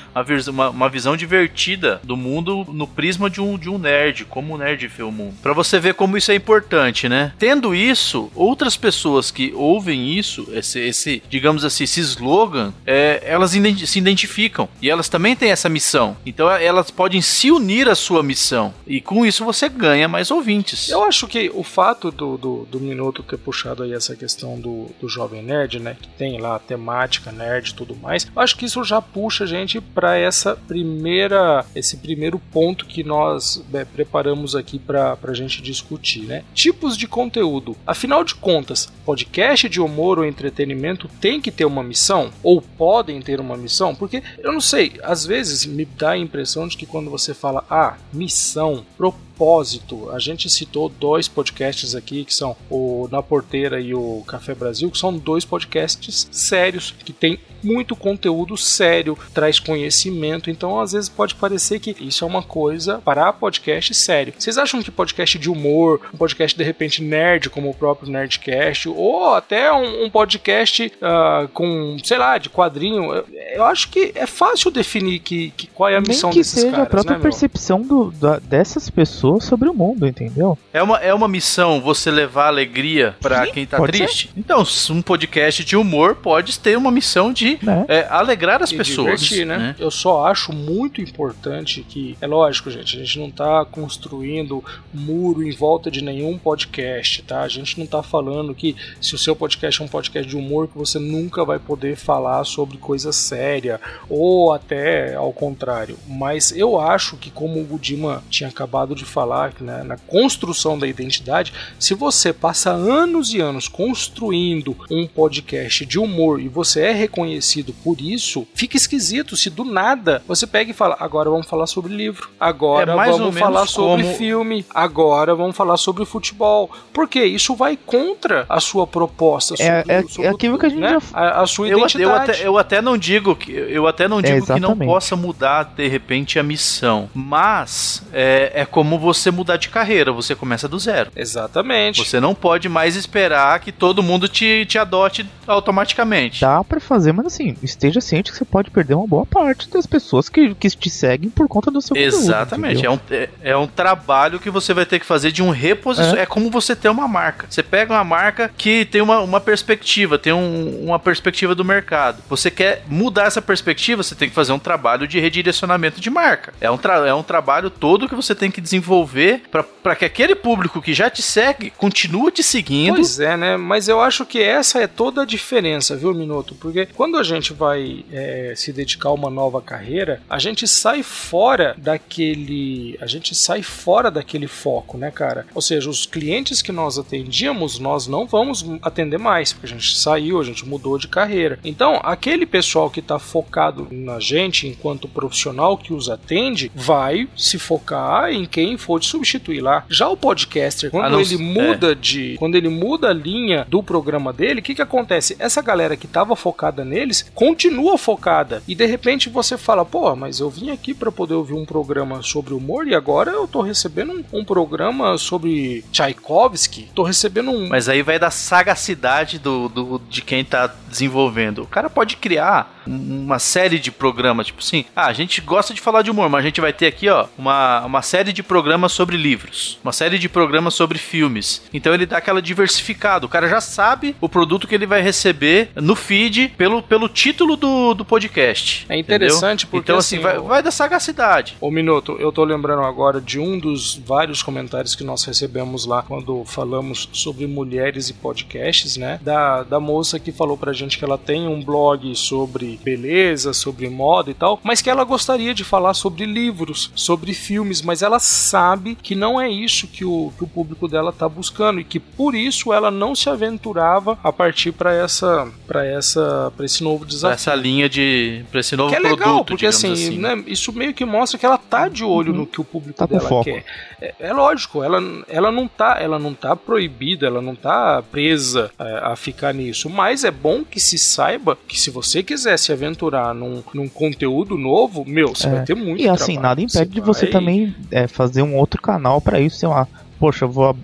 Uma, uma visão divertida do mundo no prisma de um, de um nerd, como o nerd vê o mundo. Pra você ver como isso é importante, né? Tendo isso, outras pessoas que ouvem isso, esse, esse digamos assim, esse slogan, é, elas identi- se identificam. E elas também têm essa missão. Então elas podem se unir à sua missão. E com isso você ganha mais ouvintes. Eu acho que o fato do, do, do Minuto ter puxado aí essa questão do, do Jovem Nerd, né? Que tem lá a temática nerd e tudo mais, eu acho que isso já puxa a gente para essa primeira, esse primeiro ponto que nós é, preparamos aqui para a gente discutir, né? Tipos de conteúdo. Afinal de contas, podcast de humor ou entretenimento tem que ter uma missão? Ou podem ter uma missão? Porque eu não sei, às vezes me dá a impressão de que quando você fala, ah, missão, propósito, a gente citou dois podcasts aqui que são o Na Porteira e o Café Brasil, que são dois podcasts sérios que tem muito conteúdo sério, traz conhecimento, então às vezes pode parecer que isso é uma coisa para podcast sério. Vocês acham que podcast de humor, um podcast de repente nerd, como o próprio Nerdcast, ou até um, um podcast ah, com, sei lá, de quadrinho, eu, eu acho que é fácil definir que, que qual é a Nem missão que desses seja caras, a própria né, percepção do, da- dessas pessoas sobre o mundo, entendeu? É uma, é uma missão você levar alegria pra Sim, quem tá pode triste? Então, um podcast de humor pode ter uma missão de Né? é, alegrar as e pessoas. divertir, né? Eu só acho muito importante que, é lógico, gente, a gente não tá construindo muro em volta de nenhum podcast, tá? A gente não tá falando que se o seu podcast é um podcast de humor, que você nunca vai poder falar sobre coisa séria, ou até ao contrário. Mas eu acho que, como o Budima tinha acabado de falar, que, né, na construção da identidade, se você passa anos e anos construindo um podcast de humor e você é reconhecido por isso, fica esquisito se do nada você pega e fala: agora vamos falar sobre livro, agora É vamos falar sobre como- filme, agora vamos falar sobre futebol. Porque isso vai contra a sua proposta. É- sobre- é- sobre é aquilo que a gente né, já- a, a sua Eu, identidade. eu, até, eu até não digo que eu até não É, digo que não possa mudar de repente a missão, mas é, é como você mudar de carreira, você começa do zero. Exatamente. Você não pode mais esperar que todo mundo te, te adote automaticamente. Dá pra fazer, mas assim, esteja ciente que você pode perder uma boa parte das pessoas que, que te seguem por conta do seu conteúdo. Exatamente, entendeu? é um, é, é um trabalho que você vai ter que fazer de um reposicionamento. É. como você ter uma marca. Você pega uma marca que tem uma, uma perspectiva, tem um- uma perspectiva do mercado. Você quer mudar essa perspectiva, você tem que fazer um trabalho de redirecionamento de marca. É um, tra- é um trabalho todo que você tem que desenvolver para que aquele público que já te segue continue te seguindo. Pois é, né? Mas eu acho que essa é toda a diferença, viu, Minuto? Porque quando a gente vai é, se dedicar a uma nova carreira, a gente sai fora daquele. A gente sai fora daquele foco, né, cara? Ou seja, os clientes que nós atendíamos, nós não vamos atender mais, porque a gente saiu, a gente mudou de carreira. Então, aquele pessoal que está focado na gente enquanto profissional que os atende, vai se focar em quem for te substituir lá. Já o podcaster, quando não ele muda de. Quando ele muda a linha do programa dele, o que, que acontece? Essa galera que estava focada neles continua focada. E de repente você fala, pô, mas eu vim aqui para poder ouvir um programa sobre humor e agora eu tô recebendo um, um programa sobre Tchaikovsky, tô recebendo um. Mas aí vai da sagacidade do, do- de quem tá desenvolvendo. O cara pode criar uma série de programas, tipo assim, ah, a gente gosta de falar de humor, mas a gente vai ter aqui, ó, uma, uma série de programas sobre livros, uma série de programas sobre filmes. Então ele dá aquela diversificada. O cara já sabe o produto que ele vai receber no feed pelo, pelo título do, do podcast. É interessante entendeu? porque, Então, assim, assim, vai, vai da sagacidade. Ô Minuto, eu tô lembrando agora de um dos vários comentários que nós recebemos lá quando falamos sobre mulheres e podcasts, né? Da, da moça que falou pra gente que ela tem um blog sobre beleza, sobre moda e tal, mas que ela gostaria de falar sobre livros, sobre filmes, mas ela sabe que não é isso que o, que o público dela tá buscando e que por isso ela não se aventurava a partir para essa para essa para esse novo Pra desafio. essa linha de. pra esse novo Que é produto. legal, porque assim, assim. né, isso meio que mostra que ela tá de olho uhum. no que o público tá dela quer. É, é, lógico, ela, ela não tá, ela não tá proibida, ela não tá presa é, a ficar nisso, mas é bom que se saiba que se você quiser se aventurar num, num conteúdo novo, meu, você é. vai ter muito E assim, nada impede de você vai... também é, fazer um outro canal para isso, sei lá, poxa, vou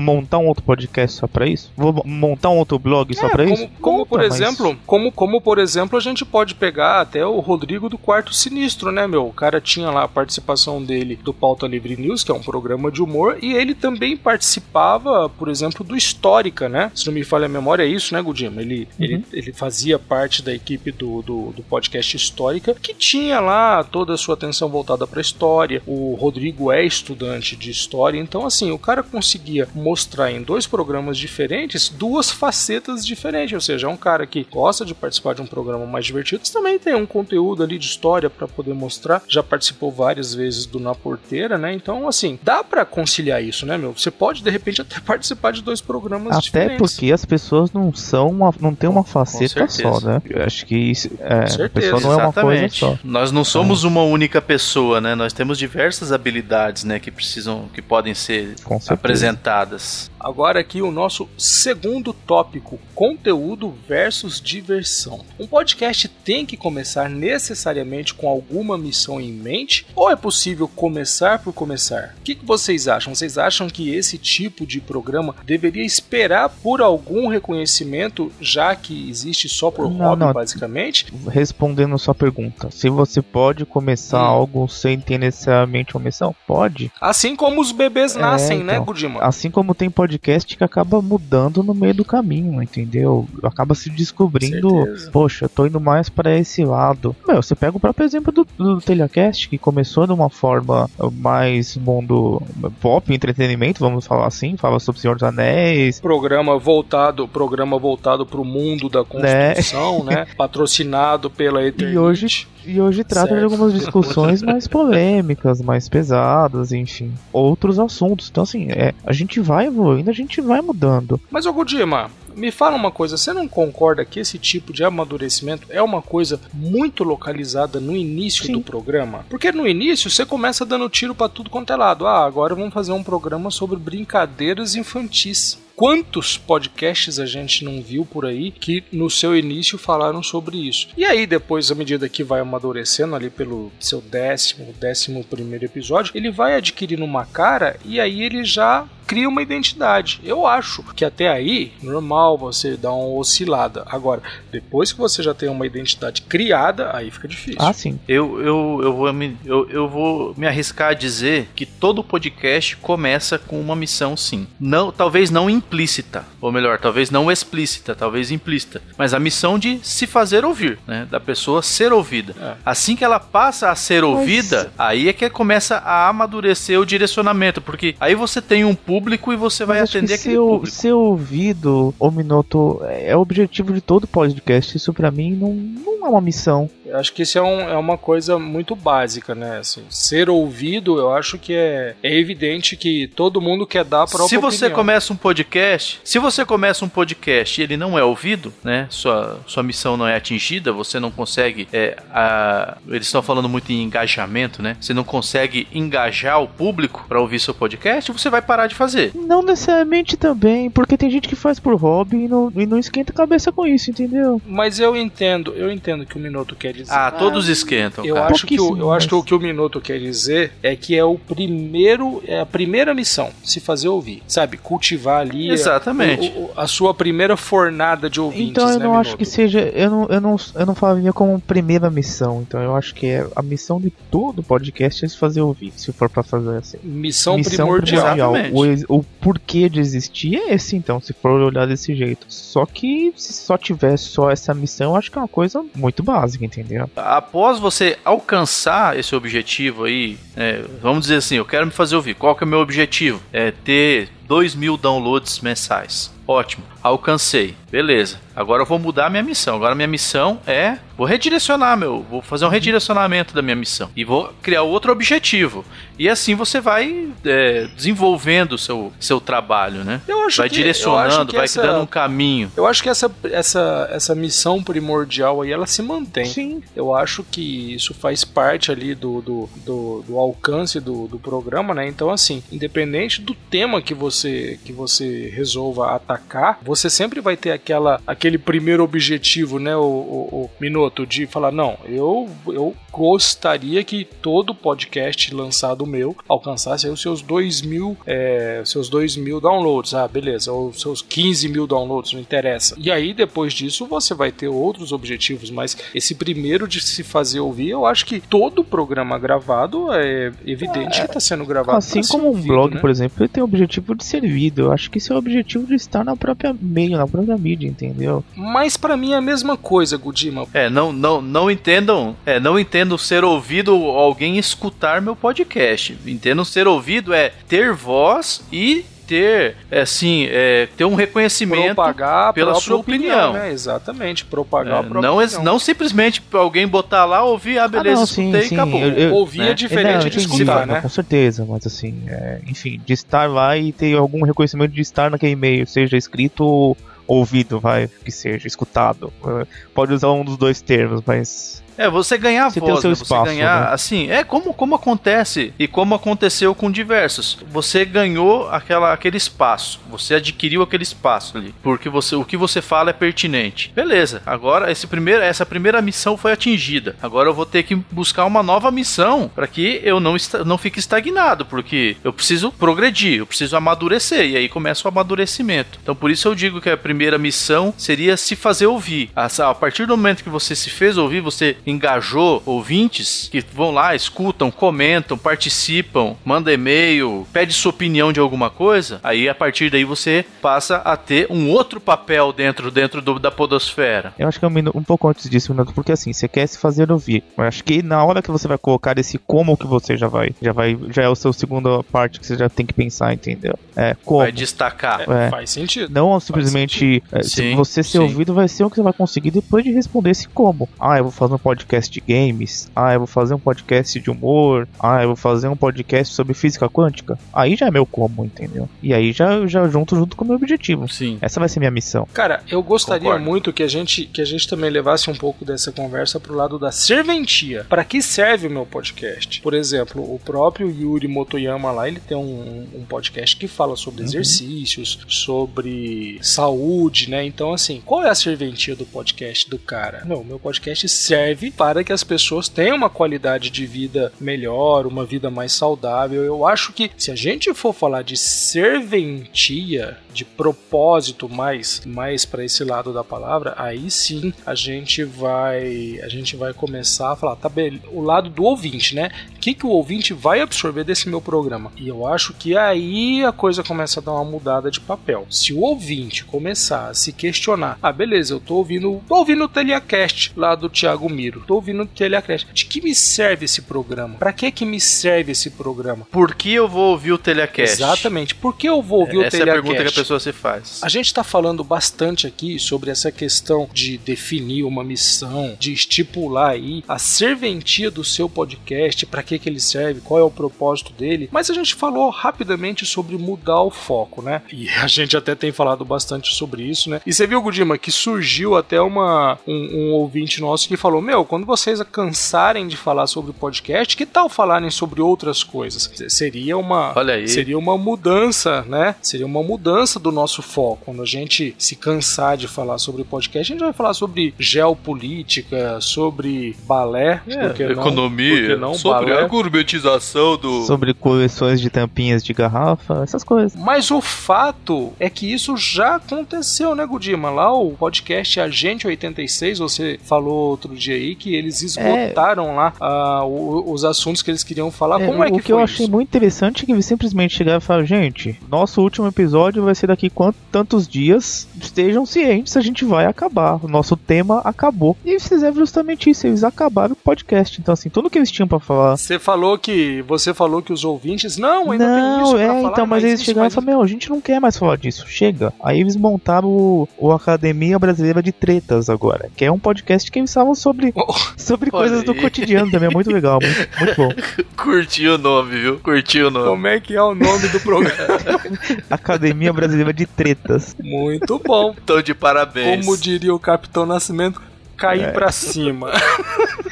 montar um outro podcast só para isso? Vou montar um outro blog só é, para isso? Como Monta, por exemplo, mas... como, como por exemplo, a gente pode pegar até o Rodrigo do Quarto Sinistro, né, meu? O cara tinha lá a participação dele do Pauta Livre News, que é um programa de humor, e ele também participava, por exemplo, do Histórica, né? Se não me falha a memória, é isso, né, Gudima? Ele, uhum. ele, ele fazia parte da equipe do, do, do podcast Histórica, que tinha lá toda a sua atenção voltada para história. O Rodrigo é estudante de história, então assim, o cara conseguia mostrar em dois programas diferentes duas facetas diferentes. Ou seja, é um cara que gosta de participar de um programa mais divertido, mas também tem um conteúdo ali de história para poder mostrar. Já participou várias vezes do Na Porteira, né? Então, assim, dá para conciliar isso, né, meu? Você pode de repente até participar de dois programas até diferentes. Até porque as pessoas não são uma, não tem uma faceta só, né? Eu acho que isso, é, a pessoa não Exatamente. é uma coisa só. Nós não somos é. uma única pessoa, né? Nós temos diversas habilidades, né, que precisam que podem ser apresentadas. Agora aqui o nosso segundo tópico, conteúdo versus diversão. Um podcast tem que começar necessariamente com alguma missão em mente ou é possível começar por começar? O que, que vocês acham? Vocês acham que esse tipo de programa deveria esperar por algum reconhecimento, já que existe só por não, hobby, não. basicamente? Respondendo a sua pergunta, se você pode começar hum. algo sem ter necessariamente uma missão? Pode. Assim como os bebês é, nascem, né, então, né, Gudima? Assim como tem podcast podcast que acaba mudando no meio do caminho, entendeu? Acaba se descobrindo, poxa, eu tô indo mais para esse lado. Meu, você pega o próprio exemplo do, do Telecast, que começou de uma forma mais mundo pop, entretenimento, vamos falar assim, fala sobre o Senhor dos Anéis. Programa voltado, programa voltado pro mundo da né? construção, né? né? Patrocinado pela Eternity. E hoje e hoje trata certo. de algumas discussões mais polêmicas, mais pesadas, enfim, outros assuntos. Então, assim, é, a gente vai evoluindo, a gente vai mudando. Mas, ô Godima, me fala uma coisa, você não concorda que esse tipo de amadurecimento é uma coisa muito localizada no início Sim. do programa? Porque no início você começa dando tiro para tudo quanto é lado. Ah, agora vamos fazer um programa sobre brincadeiras infantis. Quantos podcasts a gente não viu por aí que no seu início falaram sobre isso? E aí, depois, à medida que vai amadurecendo ali pelo seu décimo, décimo primeiro episódio, ele vai adquirindo uma cara e aí ele já cria uma identidade. Eu acho que até aí, normal você dar uma oscilada. Agora, depois que você já tem uma identidade criada, aí fica difícil. Ah, sim. Eu, eu, eu, vou, me, eu, eu vou me arriscar a dizer que todo podcast começa com uma missão, sim. Não, talvez não implícita, ou melhor, talvez não explícita, talvez implícita, mas a missão de se fazer ouvir, né? Da pessoa ser ouvida. É. Assim que ela passa a ser mas... ouvida, aí é que começa a amadurecer o direcionamento, porque aí você tem um público e você vai atender aquele ser, público. Ser ouvido, ô Minoto, é o objetivo de todo podcast. Isso para mim não, não é uma missão. Eu acho que isso é, um, é uma coisa muito básica, né? Assim, ser ouvido, eu acho que é, é evidente que todo mundo quer dar a própria Se você opinião. começa um podcast, se você começa um podcast e ele não é ouvido, né? Sua, sua missão não é atingida, você não consegue. É, a, eles estão falando muito em engajamento, né? Você não consegue engajar o público para ouvir seu podcast, você vai parar de fazer. Não necessariamente também, porque tem gente que faz por hobby e não, e não esquenta a cabeça com isso, entendeu? Mas eu entendo, eu entendo que o Minuto quer dizer. Ah, todos esquentam. Eu acho que o, eu acho que o que o Minuto quer dizer é que é o primeiro, é a primeira missão, se fazer ouvir, sabe? Cultivar ali Exatamente. A, a, a sua primeira fornada de ouvintes. Então eu né, não Minuto? acho que seja, eu não, eu não, eu não falaria como primeira missão. Então eu acho que é a missão de todo podcast é se fazer ouvir, se for para fazer assim. Missão, missão primordial. primordial. O, o porquê de existir é esse, então, se for olhar desse jeito. Só que se só tivesse só essa missão, eu acho que é uma coisa muito básica, entendeu? Após você alcançar esse objetivo aí, é, vamos dizer assim, eu quero me fazer ouvir. Qual que é o meu objetivo? É ter 2 mil downloads mensais. Ótimo, alcancei. Beleza. Agora eu vou mudar a minha missão. Agora a minha missão é. Vou redirecionar, meu. Vou fazer um redirecionamento da minha missão. E vou criar outro objetivo. E assim você vai é, desenvolvendo o seu, seu trabalho, né? Eu acho vai que, direcionando, que vai essa, dando um caminho. Eu acho que essa, essa, essa missão primordial aí, ela se mantém. Sim. Eu acho que isso faz parte ali do, do, do, do alcance do, do programa, né? Então, assim, independente do tema que você, que você resolva atacar, você sempre vai ter aquela, aquele primeiro objetivo, né, o, o, o Minuto, de falar, não, eu, eu gostaria que todo podcast lançado meu alcançasse os seus 2 mil, é, seus 2 mil downloads, ah, beleza, ou seus 15 mil downloads, não interessa. E aí, depois disso, você vai ter outros objetivos, mas esse primeiro de se fazer ouvir, eu acho que todo programa gravado é evidente É, que está sendo gravado. Assim como um ouvido, blog, né? por exemplo, ele tem o objetivo de ser lido. Eu acho que esse é o objetivo de estar na própria meio, na própria mídia, entendeu? Mas para mim é a mesma coisa, Gudima. É, não, não, não entendam, é, não entendo ser ouvido alguém escutar meu podcast. Entendo ser ouvido é ter voz e ter, é, assim, é, ter um reconhecimento propagar a pela sua opinião. né? Exatamente, propagar a É, própria não, é- opinião. não simplesmente alguém botar lá, ouvir, ah, beleza, não, sim, escutei sim, e acabou. eu- eu- Ouvir é né? diferente Não, de entendi, escutar, não, né? Com certeza, mas assim, é, enfim, de estar lá e ter algum reconhecimento de estar naquele e-mail, seja escrito ou ouvido, vai, que seja, escutado. É, Pode usar um dos dois termos, mas. É, você ganhar Você tem o voz, seu né? espaço, você ganhar, né? assim, é como, como acontece e como aconteceu com diversos. Você ganhou aquela, aquele espaço, você adquiriu aquele espaço ali, porque você, o que você fala é pertinente. Beleza, agora esse primeiro, essa primeira missão foi atingida. Agora eu vou ter que buscar uma nova missão para que eu não, não fique estagnado, porque eu preciso progredir, eu preciso amadurecer, e aí começa o amadurecimento. Então por isso eu digo que a primeira missão seria se fazer ouvir. A, a partir do momento que você se fez ouvir, você engajou ouvintes que vão lá, escutam, comentam, participam, manda e-mail, pede sua opinião de alguma coisa, aí a partir daí você passa a ter um outro papel dentro, dentro do- da podosfera. Eu acho que é um, um pouco antes disso, Minuto, porque assim, você quer se fazer ouvir. Eu acho que na hora que você vai colocar esse como que você já vai, já vai, já é o seu segunda parte que você já tem que pensar, entendeu? É, como. Vai destacar. É. Faz sentido. Não simplesmente é, se Sim, você ser sim. ouvido vai ser o que você vai conseguir depois de responder esse como. Ah, eu vou fazer um podcast de games. Ah, eu vou fazer um podcast de humor. Ah, eu vou fazer um podcast sobre física quântica. Aí já é meu como, entendeu? E aí já já junto junto com o meu objetivo. Sim. Essa vai ser minha missão. Cara, eu gostaria Concordo. muito que a gente que a gente também levasse um pouco dessa conversa pro lado da serventia. Para que serve o meu podcast? Por exemplo, o próprio Yuri Motoyama lá, ele tem um, um podcast que fala sobre exercícios, sobre saúde, né? Então, assim, qual é a serventia do podcast do cara? Não, o meu podcast serve para que as pessoas tenham uma qualidade de vida melhor, uma vida mais saudável. Eu acho que se a gente for falar de serventia, de propósito mais mais para esse lado da palavra, aí sim a gente vai a gente vai começar a falar, tá bem, o lado do ouvinte, né? O que que o ouvinte vai absorver desse meu programa? E eu acho que aí a coisa começa a dar uma mudada de papel. Se o ouvinte começar a se questionar, ah, beleza, eu tô ouvindo, tô ouvindo o Telecast lá do Thiago Miro. Tô ouvindo o Telecast. De que me serve esse programa? Para que que me serve esse programa? Por que eu vou ouvir o Telecast? Exatamente. Por que eu vou ouvir o é a Telecast? a pessoa se faz. A gente está falando bastante aqui sobre essa questão de definir uma missão, de estipular aí a serventia do seu podcast, para que, que ele serve, qual é o propósito dele. Mas a gente falou rapidamente sobre mudar o foco, né? E a gente até tem falado bastante sobre isso, né? E você viu, Gudima, que surgiu até uma, um, um ouvinte nosso que falou: Meu, quando vocês cansarem de falar sobre podcast, que tal falarem sobre outras coisas? Seria uma, Olha aí. seria uma mudança, né? Seria uma mudança do nosso foco. Quando a gente se cansar de falar sobre podcast, a gente vai falar sobre geopolítica, sobre balé, não? economia, que não sobre balé? a gourmetização do. Sobre coleções de tampinhas de garrafa, essas coisas. Mas o fato é que isso já aconteceu, né, Gudima? Lá o podcast Agente 86, você falou outro dia aí que eles esgotaram é... lá uh, os assuntos que eles queriam falar. É, Como é que O que eu achei muito interessante é que eles simplesmente chegaram e falaram, gente, nosso último episódio vai ser daqui quanto, tantos dias, estejam cientes, a gente vai acabar. O nosso tema acabou. E eles fizeram justamente isso, eles acabaram o podcast. Então, assim, tudo que eles tinham para falar. Você falou que. Você falou que os ouvintes. Não, ainda não, tem isso. É, falar, então, mas eles chegaram mas... e falaram, meu, a gente não quer mais falar disso. Chega. Aí eles montaram o, o Academia Brasileira de Tretas agora. Que é um podcast que eles falam sobre, oh, sobre coisas do cotidiano também. É muito legal, muito, muito bom. Curti o nome, viu? Curti o nome. Como é que é o nome do programa? Academia Brasileira de Tretas. Muito bom. Tô de parabéns. Como diria o Capitão Nascimento, cair é. pra cima.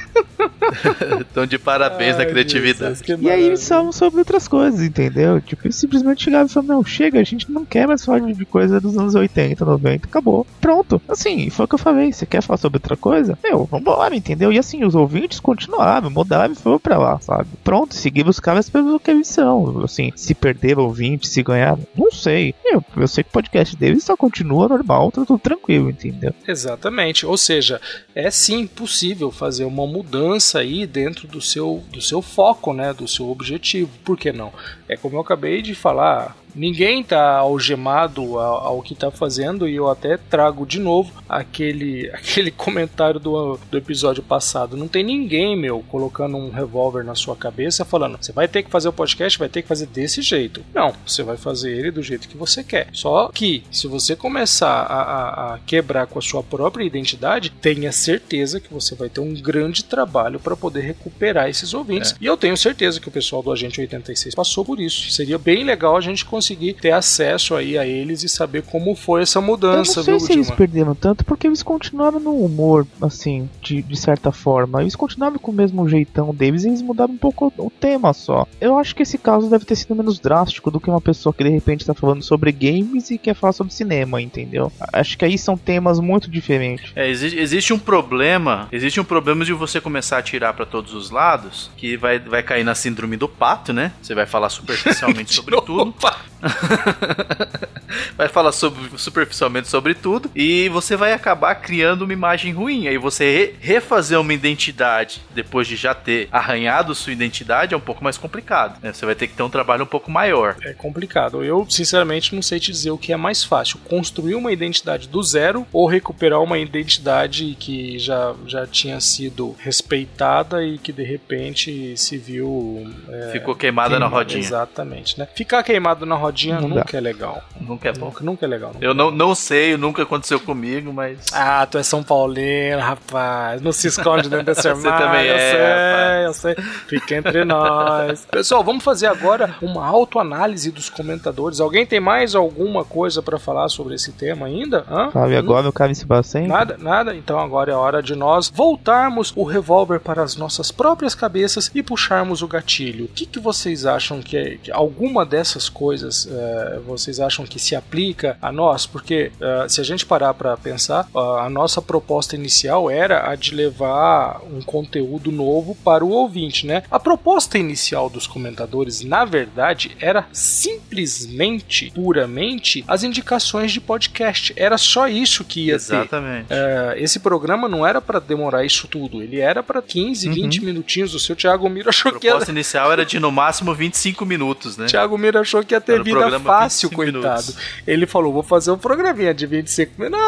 Então, de parabéns Ai, na criatividade. Jesus, e aí eles falam sobre outras coisas, entendeu? Tipo, eles simplesmente chegaram e falaram: Não, chega, a gente não quer mais falar de coisa dos anos 80, 90, acabou. Pronto. Assim, foi o que eu falei. Você quer falar sobre outra coisa? Meu, vambora, entendeu? E assim, os ouvintes continuaram, mudaram e foram pra lá, sabe? Pronto, seguiram os caras pelo que eles são. Assim, se perderam ouvintes, se ganharam, não sei. Eu, eu sei que o podcast deles só continua normal, tá tudo tranquilo, entendeu? Exatamente. Ou seja, é sim possível fazer uma mudança aí dentro do seu, do seu foco, né, do seu objetivo. Por que não? É como eu acabei de falar, ninguém está algemado ao, ao que está fazendo e eu até trago de novo aquele, aquele comentário do, do episódio passado. Não tem ninguém, meu, colocando um revólver na sua cabeça falando: você vai ter que fazer o podcast, vai ter que fazer desse jeito. Não, você vai fazer ele do jeito que você quer. Só que se você começar a, a, a quebrar com a sua própria identidade, tenha certeza que você vai ter um grande trabalho para poder recuperar esses ouvintes. É. E eu tenho certeza que o pessoal do Agente 86 passou por isso. Seria bem legal a gente conseguir ter acesso aí a eles e saber como foi essa mudança, eu não sei viu, se eles perderam tanto porque eles continuaram no humor, assim, de, de certa forma. Eles continuavam com o mesmo jeitão deles e eles mudaram um pouco o tema só. Eu acho que esse caso deve ter sido menos drástico do que uma pessoa que de repente está falando sobre games e quer falar sobre cinema, entendeu? Acho que aí são temas muito diferentes. É, existe, existe um problema, existe um problema de você começar a tirar para todos os lados, que vai, vai cair na síndrome do pato, né? Você vai falar superficialmente sobre tudo. vai falar sobre, superficialmente sobre tudo e você vai acabar criando uma imagem ruim. Aí você re refazer uma identidade depois de já ter arranhado sua identidade é um pouco mais complicado. Né? Você vai ter que ter um trabalho um pouco maior. É complicado. Eu, sinceramente, não sei te dizer o que é mais fácil: construir uma identidade do zero ou recuperar uma identidade que já, já tinha sido respeitada e que de repente se viu. É, Ficou queimada queima, na rodinha. Exatamente, né? Ficar queimado na rodinha não nunca dá. é legal. Nunca é bom. Nunca, nunca é legal. Nunca eu não, não sei, nunca aconteceu comigo, mas. Ah, tu é São Paulino, rapaz. Não se esconde dentro desse armário. Você também eu é. Sei, rapaz. eu sei. Fica entre nós. Pessoal, vamos fazer agora uma autoanálise dos comentadores. Alguém tem mais alguma coisa para falar sobre esse tema ainda? Hã? Fábio, hum? agora o cara se sempre? Nada, nada. Então agora é hora de nós voltarmos o revólver para as nossas próprias cabeças e puxarmos o gatilho. O que, que vocês acham que, é, que alguma dessas coisas uh, vocês acham que se aplica a nós? Porque uh, se a gente parar para pensar, uh, a nossa proposta inicial era a de levar um conteúdo novo para o ouvinte, né? A proposta inicial dos comentadores, na verdade, era simplesmente, puramente, as indicações de podcast. Era só isso que ia Exatamente. ter. Uh, esse programa não era para demorar isso tudo, ele era para 15, uhum. 20 minutinhos. O seu Thiago Miro achou que A proposta inicial era de no máximo 25 minutos, né? Thiago Miro achou que ia ter vida fácil, coitado. Minutos. Ele falou: vou fazer um programinha de 25 minutos.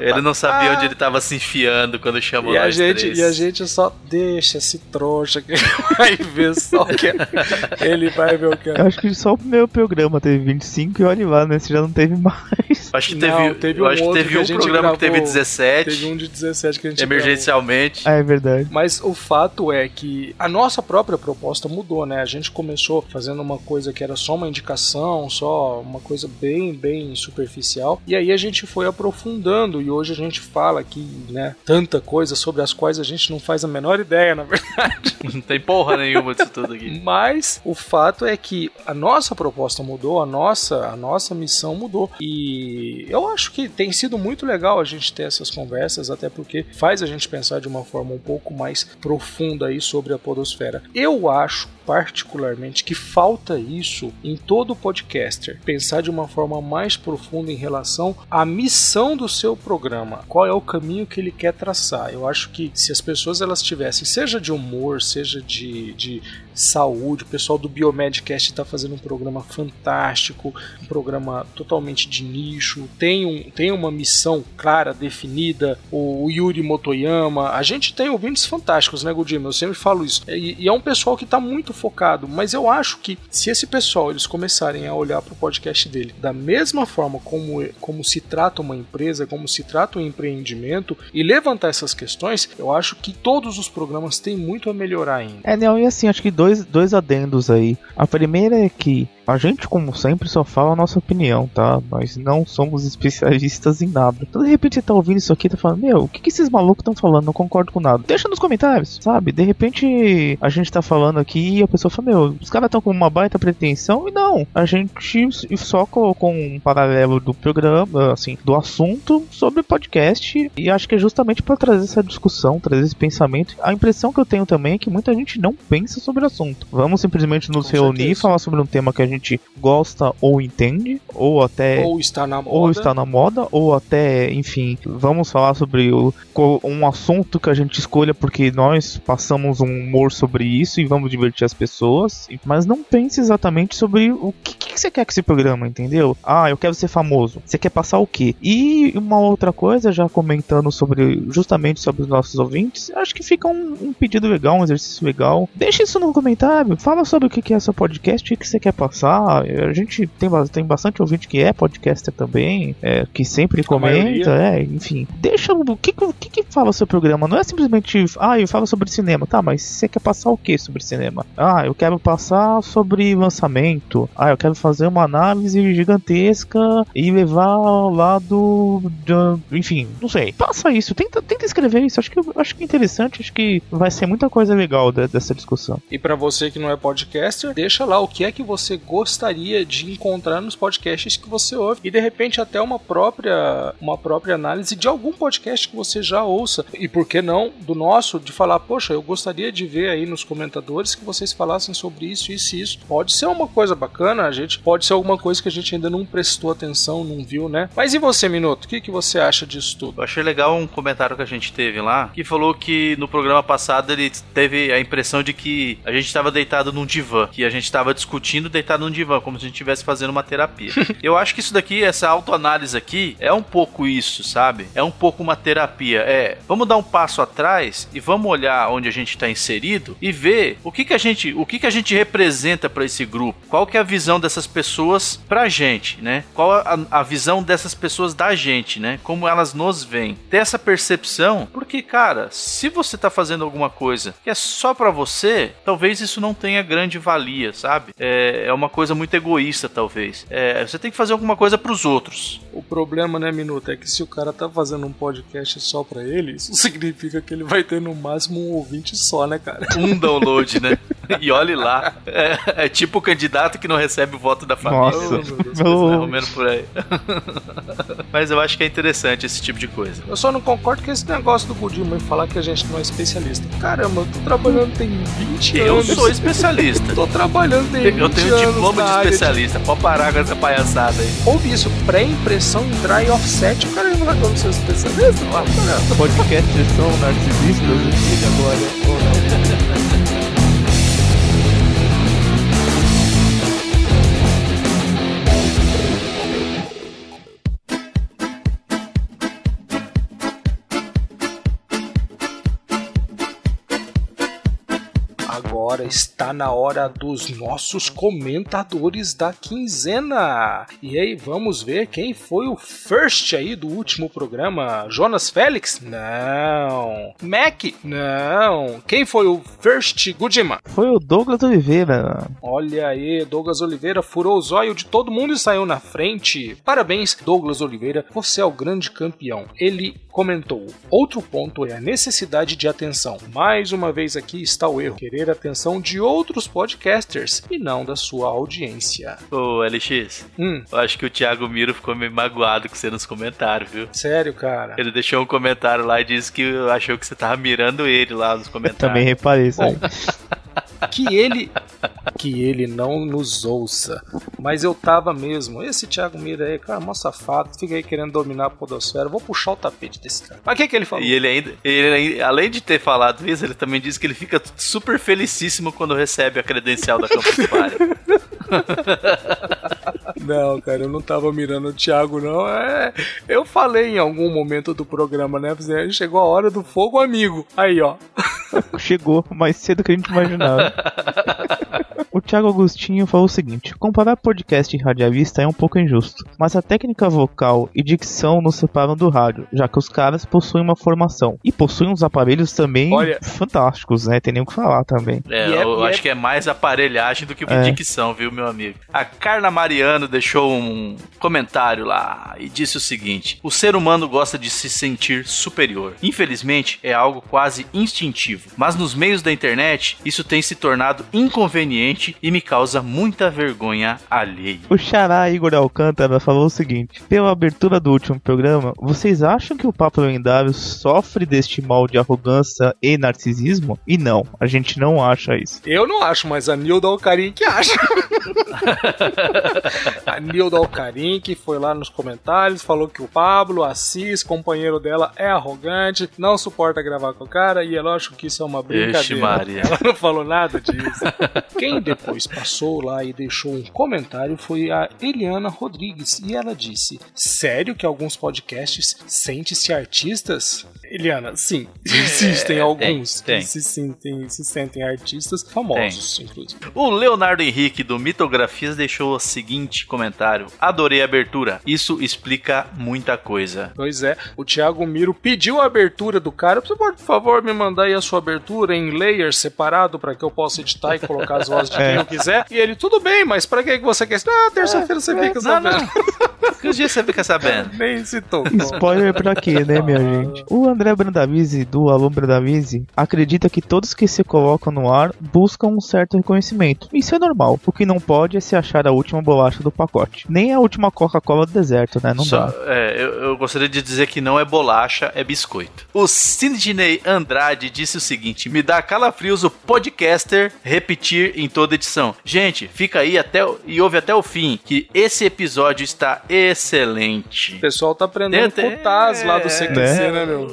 Ele não sabia onde ele tava se enfiando quando chamou e a gente três. E a gente só deixa esse trouxa que vai ver só o que é. Ele vai ver o que é. Eu acho que só o meu programa teve 25 e olha lá, né? Você já não teve mais. Acho que teve, não, teve um, acho que teve um programa gravou, que teve 17. Teve um de 17 que a gente Emergencialmente. Ah, é verdade. Mas o fato é que a nossa própria proposta mudou, né? A gente começou fazendo uma coisa que era só uma indicação, só uma coisa bem, bem superficial. E aí a gente foi aprofundando e hoje a gente fala aqui, né, tanta coisa sobre as quais a gente não faz a menor ideia, na verdade. Não tem porra nenhuma disso tudo aqui. Mas o fato é que a nossa proposta mudou, a nossa, a nossa missão mudou. E eu acho que tem sido muito legal a gente ter essas conversas, até porque faz a gente pensar de uma forma um pouco mais profunda aí sobre a podosfera. Eu acho particularmente que falta isso em todo podcaster, pensar de uma forma mais profunda em relação à missão do seu programa. Qual é o caminho que ele quer traçar? Eu acho que se as pessoas elas tivessem, seja de humor, seja de, de saúde, o pessoal do Biomedcast está fazendo um programa fantástico, um programa totalmente de nicho, tem, um, tem uma missão clara, definida, o, Yuri Motoyama, a gente tem ouvintes fantásticos, né, Godima? Eu sempre falo isso. E, e é um pessoal que está muito focado, mas eu acho que se esse pessoal eles começarem a olhar para o podcast dele da mesma forma como, como se trata uma empresa, como se trata um empreendimento e levantar essas questões, eu acho que todos os programas têm muito a melhorar ainda. É, não, e assim, acho que dois, dois adendos aí. A primeira é que a gente, como sempre, só fala a nossa opinião, tá? Nós não somos especialistas em nada. Então, de repente, você tá ouvindo isso aqui e tá falando, meu, o que, que esses malucos estão falando? Não concordo com nada. Deixa nos comentários, sabe? De repente, a gente tá falando aqui e a pessoa fala, meu, os caras estão com uma baita pretensão e não. A gente só colocou um paralelo do programa, assim, do assunto sobre podcast e acho que é justamente para trazer essa discussão, trazer esse pensamento. A impressão que eu tenho também é que muita gente não pensa sobre o assunto. Vamos simplesmente nos com reunir certeza. e falar sobre um tema que a gente gente gosta ou entende, ou até. Ou está na moda. Ou está na moda, ou até, enfim, vamos falar sobre o, um assunto que a gente escolha porque nós passamos um humor sobre isso e vamos divertir as pessoas. Mas não pense exatamente sobre o que, que você quer com esse programa, entendeu? Ah, eu quero ser famoso. Você quer passar o quê? E uma outra coisa, já comentando sobre justamente sobre os nossos ouvintes, acho que fica um, um pedido legal, um exercício legal. Deixa isso no comentário, fala sobre o que é essa podcast, o que você quer passar a gente tem, tem bastante ouvinte que é podcaster também, é, que sempre comenta, é, enfim. Deixa o que, o que, que fala o seu programa? Não é simplesmente, ah, eu falo sobre cinema, tá, mas você quer passar o que sobre cinema? Ah, eu quero passar sobre lançamento. Ah, eu quero fazer uma análise gigantesca e levar ao lado, de, enfim, não sei. Passa isso, tenta, tenta escrever isso. Acho que acho que é interessante, acho que vai ser muita coisa legal de, dessa discussão. E para você que não é podcaster, deixa lá o que é que você gosta gostaria de encontrar nos podcasts que você ouve. E de repente até uma própria uma própria análise de algum podcast que você já ouça. E por que não do nosso de falar poxa eu gostaria de ver aí nos comentadores que vocês falassem sobre isso isso e isso. Pode ser uma coisa bacana a gente pode ser alguma coisa que a gente ainda não prestou atenção não viu né? Mas e você minuto? O que que você acha disso tudo? Eu achei legal um comentário que a gente teve lá que falou que no programa passado ele teve a impressão de que a gente estava deitado num divã que a gente estava discutindo deitado num num divã, como se a gente estivesse fazendo uma terapia. Eu acho que isso daqui, essa autoanálise aqui, é um pouco isso, sabe? É um pouco uma terapia. É, vamos dar um passo atrás e vamos olhar onde a gente está inserido e ver o que que a gente, o que que a gente representa para esse grupo. Qual que é a visão dessas pessoas pra gente, né? Qual a, a visão dessas pessoas da gente, né? Como elas nos veem. Ter essa percepção, porque cara, se você tá fazendo alguma coisa que é só para você, talvez isso não tenha grande valia, sabe? É, é uma coisa muito egoísta, talvez. É, você tem que fazer alguma coisa para os outros. O problema, né, Minuto, é que se o cara tá fazendo um podcast só para ele, isso significa que ele vai ter no máximo um ouvinte só, né, cara? Um download, né? E olhe lá. É, é, tipo o candidato que não recebe o voto da família. Nossa. Oh, menos por aí. Mas eu acho que é interessante esse tipo de coisa. Eu só não concordo com esse negócio do Godinho falar que a gente não é especialista. Caramba, eu tô trabalhando tem 20 eu anos. Eu sou especialista. tô trabalhando tem 20 Eu tenho anos diploma de especialista. De... Pode parar com essa palhaçada aí. Ouve isso, pré-impressão em dry offset. O cara vai falar que eu sou especialista. Podcast são narcisistas, agora. Agora está na hora dos nossos comentadores da quinzena. E aí, vamos ver quem foi o first aí do último programa? Jonas Félix? Não. Mac? Não. Quem foi o first, Gudima? Foi o Douglas Oliveira. Olha aí, Douglas Oliveira furou o zóio de todo mundo e saiu na frente. Parabéns, Douglas Oliveira, você é o grande campeão. Ele comentou: Outro ponto é a necessidade de atenção. Mais uma vez aqui está o erro: querer atenção de outros podcasters e não da sua audiência. Ô, LX, hum. eu acho que o Thiago Miro ficou meio magoado com você nos comentários, viu? Sério, cara? Ele deixou um comentário lá e disse que achou que você tava mirando ele lá nos comentários. Eu também reparei isso Bom, que ele que ele não nos ouça. Mas eu tava mesmo. Esse Thiago Mira aí, cara, mó safado, fica aí querendo dominar a podosfera. Vou puxar o tapete desse cara. Mas o que, que ele falou? E ele ainda, ele, além de ter falado isso, ele também disse que ele fica super felicíssimo quando recebe a credencial da Campus Party. Não, cara, eu não tava mirando o Thiago, não. É, eu falei em algum momento do programa, né? Chegou a hora do fogo amigo. Aí, ó. Chegou mais cedo do que a gente imaginava. O Thiago Agostinho falou o seguinte: comparar podcast e radialista é um pouco injusto, mas a técnica vocal e dicção nos separam do rádio, já que os caras possuem uma formação e possuem uns aparelhos também Olha- fantásticos, né? Tem nem o que falar também. É, é- eu é- acho que é mais aparelhagem do que É. dicção, viu, meu amigo? A Carla Mariano deixou um comentário lá e disse o seguinte: O ser humano gosta de se sentir superior. Infelizmente, é algo quase instintivo. Mas nos meios da internet, isso tem se tornado inconveniente e me causa muita vergonha alheia. O Xará Igor Alcântara falou o seguinte: pela abertura do último programa, vocês acham que o Papo Lendário sofre deste mal de arrogância e narcisismo? E não, a gente não acha isso. Eu não acho, mas a Nilda Alcarim que acha. a Nilda Alcarim que foi lá nos comentários, falou que o Pablo Assis, companheiro dela, é arrogante, não suporta gravar com o cara e é lógico que isso é uma brincadeira. Maria. Ela não falou nada disso. Quem depois passou lá e deixou um comentário foi a Eliana Rodrigues e ela disse: Sério que alguns podcasts sentem-se artistas? Eliana, sim, existem alguns tem. que se sentem, se sentem artistas famosos, inclusive. O Leonardo Henrique do Mitografias deixou o seguinte comentário: Adorei a abertura. Isso explica muita coisa. Pois é, o Thiago Miro pediu a abertura do cara. Você pode, por favor, me mandar aí a sua abertura em layers separado para que eu possa editar e colocar as vozes de quem É. eu quiser? E ele, tudo bem, mas para que você quer? Ah, terça-feira você fica Não, sabendo. Que dia você fica sabendo? Nem citou. Spoiler pra quê, né, minha gente? O André Brandavise, do Alô Brandavise, acredita que todos que se colocam no ar buscam um certo reconhecimento. Isso é normal. O que não pode é se achar a última bolacha do pacote. Nem a última Coca-Cola do deserto, né? Não Só, dá. é, eu, eu gostaria de dizer que não é bolacha, é biscoito. O Sidney Andrade disse o seguinte: me dá calafrios o podcaster repetir em toda edição. Gente, fica aí até e ouve até o fim, que esse episódio está excelente. O pessoal tá aprendendo com o Taz lá do CQC, né, meu?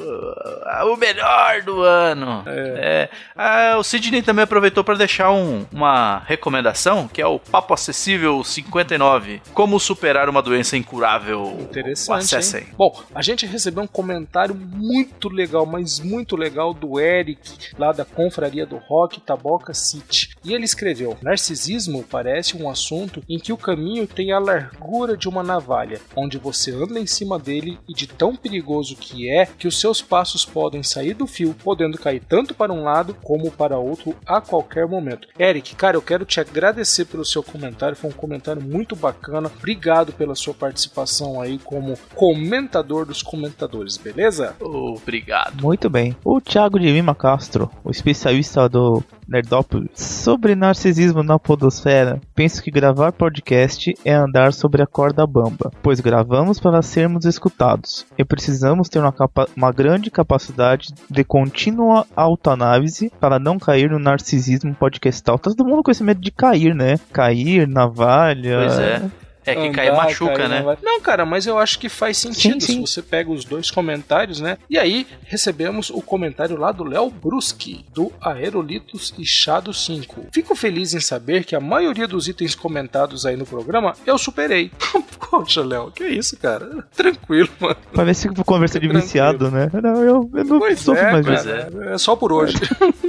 O melhor do ano. É. Ah, o Sidney também aproveitou para deixar um- uma recomendação, que é o Papo Acessível 59. Como superar uma doença incurável. Interessante. Acessem. hein? Bom, a gente recebeu um comentário muito legal, mas muito legal do Eric, lá da Confraria do Rock Taboca City. E ele escreveu: Narcisismo parece um assunto em que o caminho tem a largura de uma navalha, onde você anda em cima dele e de tão perigoso que é que os seus passos podem sair do fio, podendo cair tanto para um lado como para outro a qualquer momento. Eric, cara, eu quero te agradecer pelo seu comentário, foi um comentário muito bacana. Obrigado pela sua participação aí como comentador dos comentadores, beleza? Obrigado. Muito bem. O Thiago de Lima Castro, o especialista do Nerdópolis, sobre narcisismo na podosfera, penso que gravar podcast é andar sobre a corda bamba, pois gravamos para sermos escutados e precisamos ter uma, uma grande capacidade de contínua autoanálise para não cair no narcisismo podcastal. Tá todo mundo com esse medo de cair, né? Cair, navalha. Pois é. É que Andar, cair machuca, cair, né? não vai- Não, cara, mas eu acho que faz sentido Sim, sim. se você pega os dois comentários, né? E aí recebemos o comentário lá do Léo Bruschi, do Aerolitos e Chá do 5. Fico feliz em saber que a maioria dos itens comentados aí no programa eu superei. Poxa, Léo, que isso, cara? Tranquilo, mano. Parece que conversa de Tranquilo. viciado, né? Não, eu, eu não Pois sofro é, mais pois cara, é. só por hoje.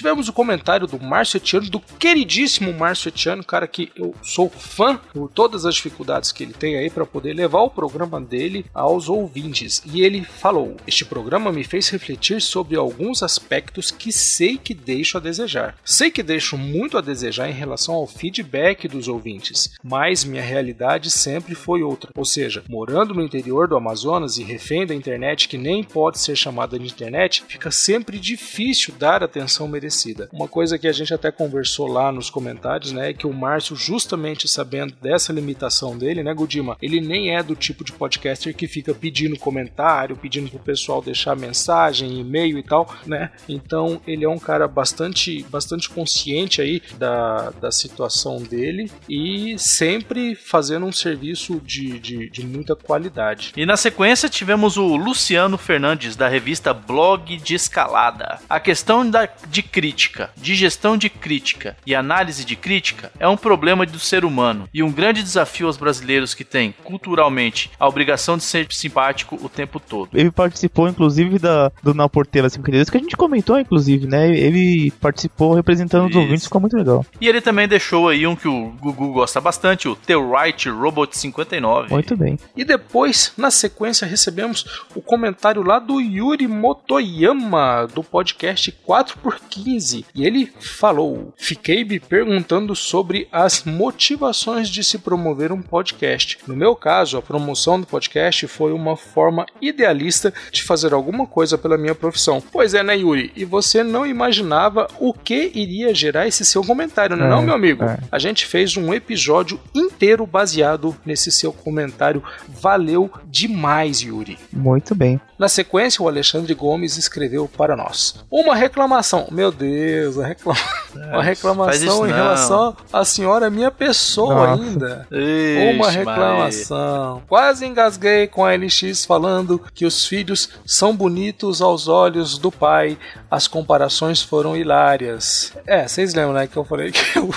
Tivemos o comentário do Márcio Etiano, do queridíssimo Márcio Etiano, cara que eu sou fã por todas as dificuldades que ele tem aí para poder levar o programa dele aos ouvintes. E ele falou: Este programa me fez refletir sobre alguns aspectos que sei que deixo a desejar. Sei que deixo muito a desejar em relação ao feedback dos ouvintes, mas minha realidade sempre foi outra. Ou seja, morando no interior do Amazonas e refém da internet que nem pode ser chamada de internet, fica sempre difícil dar atenção merecida parecida. Uma coisa que a gente até conversou lá nos comentários, né, é que o Márcio, justamente sabendo dessa limitação dele, né, Gudima, ele nem é do tipo de podcaster que fica pedindo comentário, pedindo pro pessoal deixar mensagem, e-mail e tal, né? Então ele é um cara bastante, bastante consciente aí da, da situação dele e sempre fazendo um serviço de, de, de muita qualidade. E na sequência tivemos o Luciano Fernandes, da revista Blog de Escalada. A questão da, de crítica, de gestão de crítica e análise de crítica é um problema do ser humano e um grande desafio aos brasileiros que têm, culturalmente, a obrigação de ser simpático o tempo todo. Ele participou, inclusive, da, do Na Porteira 5 que a gente comentou, inclusive, né? Ele participou representando Isso. os ouvintes, ficou muito legal. E ele também deixou aí um que o Gugu gosta bastante, o The Right Robot 59. Muito bem. E depois, na sequência, recebemos o comentário lá do Yuri Motoyama, do podcast 4x15. E ele falou: Fiquei me perguntando sobre as motivações de se promover um podcast. No meu caso, a promoção do podcast foi uma forma idealista de fazer alguma coisa pela minha profissão. Pois é, né, Yuri? E você não imaginava o que iria gerar esse seu comentário, não é, não, meu amigo? É. A gente fez um episódio inteiro baseado nesse seu comentário. Valeu demais, Yuri. Muito bem. Na sequência, o Alexandre Gomes escreveu para nós. Uma reclamação. Meu Deus, a é, uma reclamação em relação à senhora minha pessoa Nossa. ainda. Ixi, uma reclamação. Maria. Quase engasguei com a LX falando que os filhos são bonitos aos olhos do pai. As comparações foram hilárias. É, vocês lembram, né, que eu falei que o,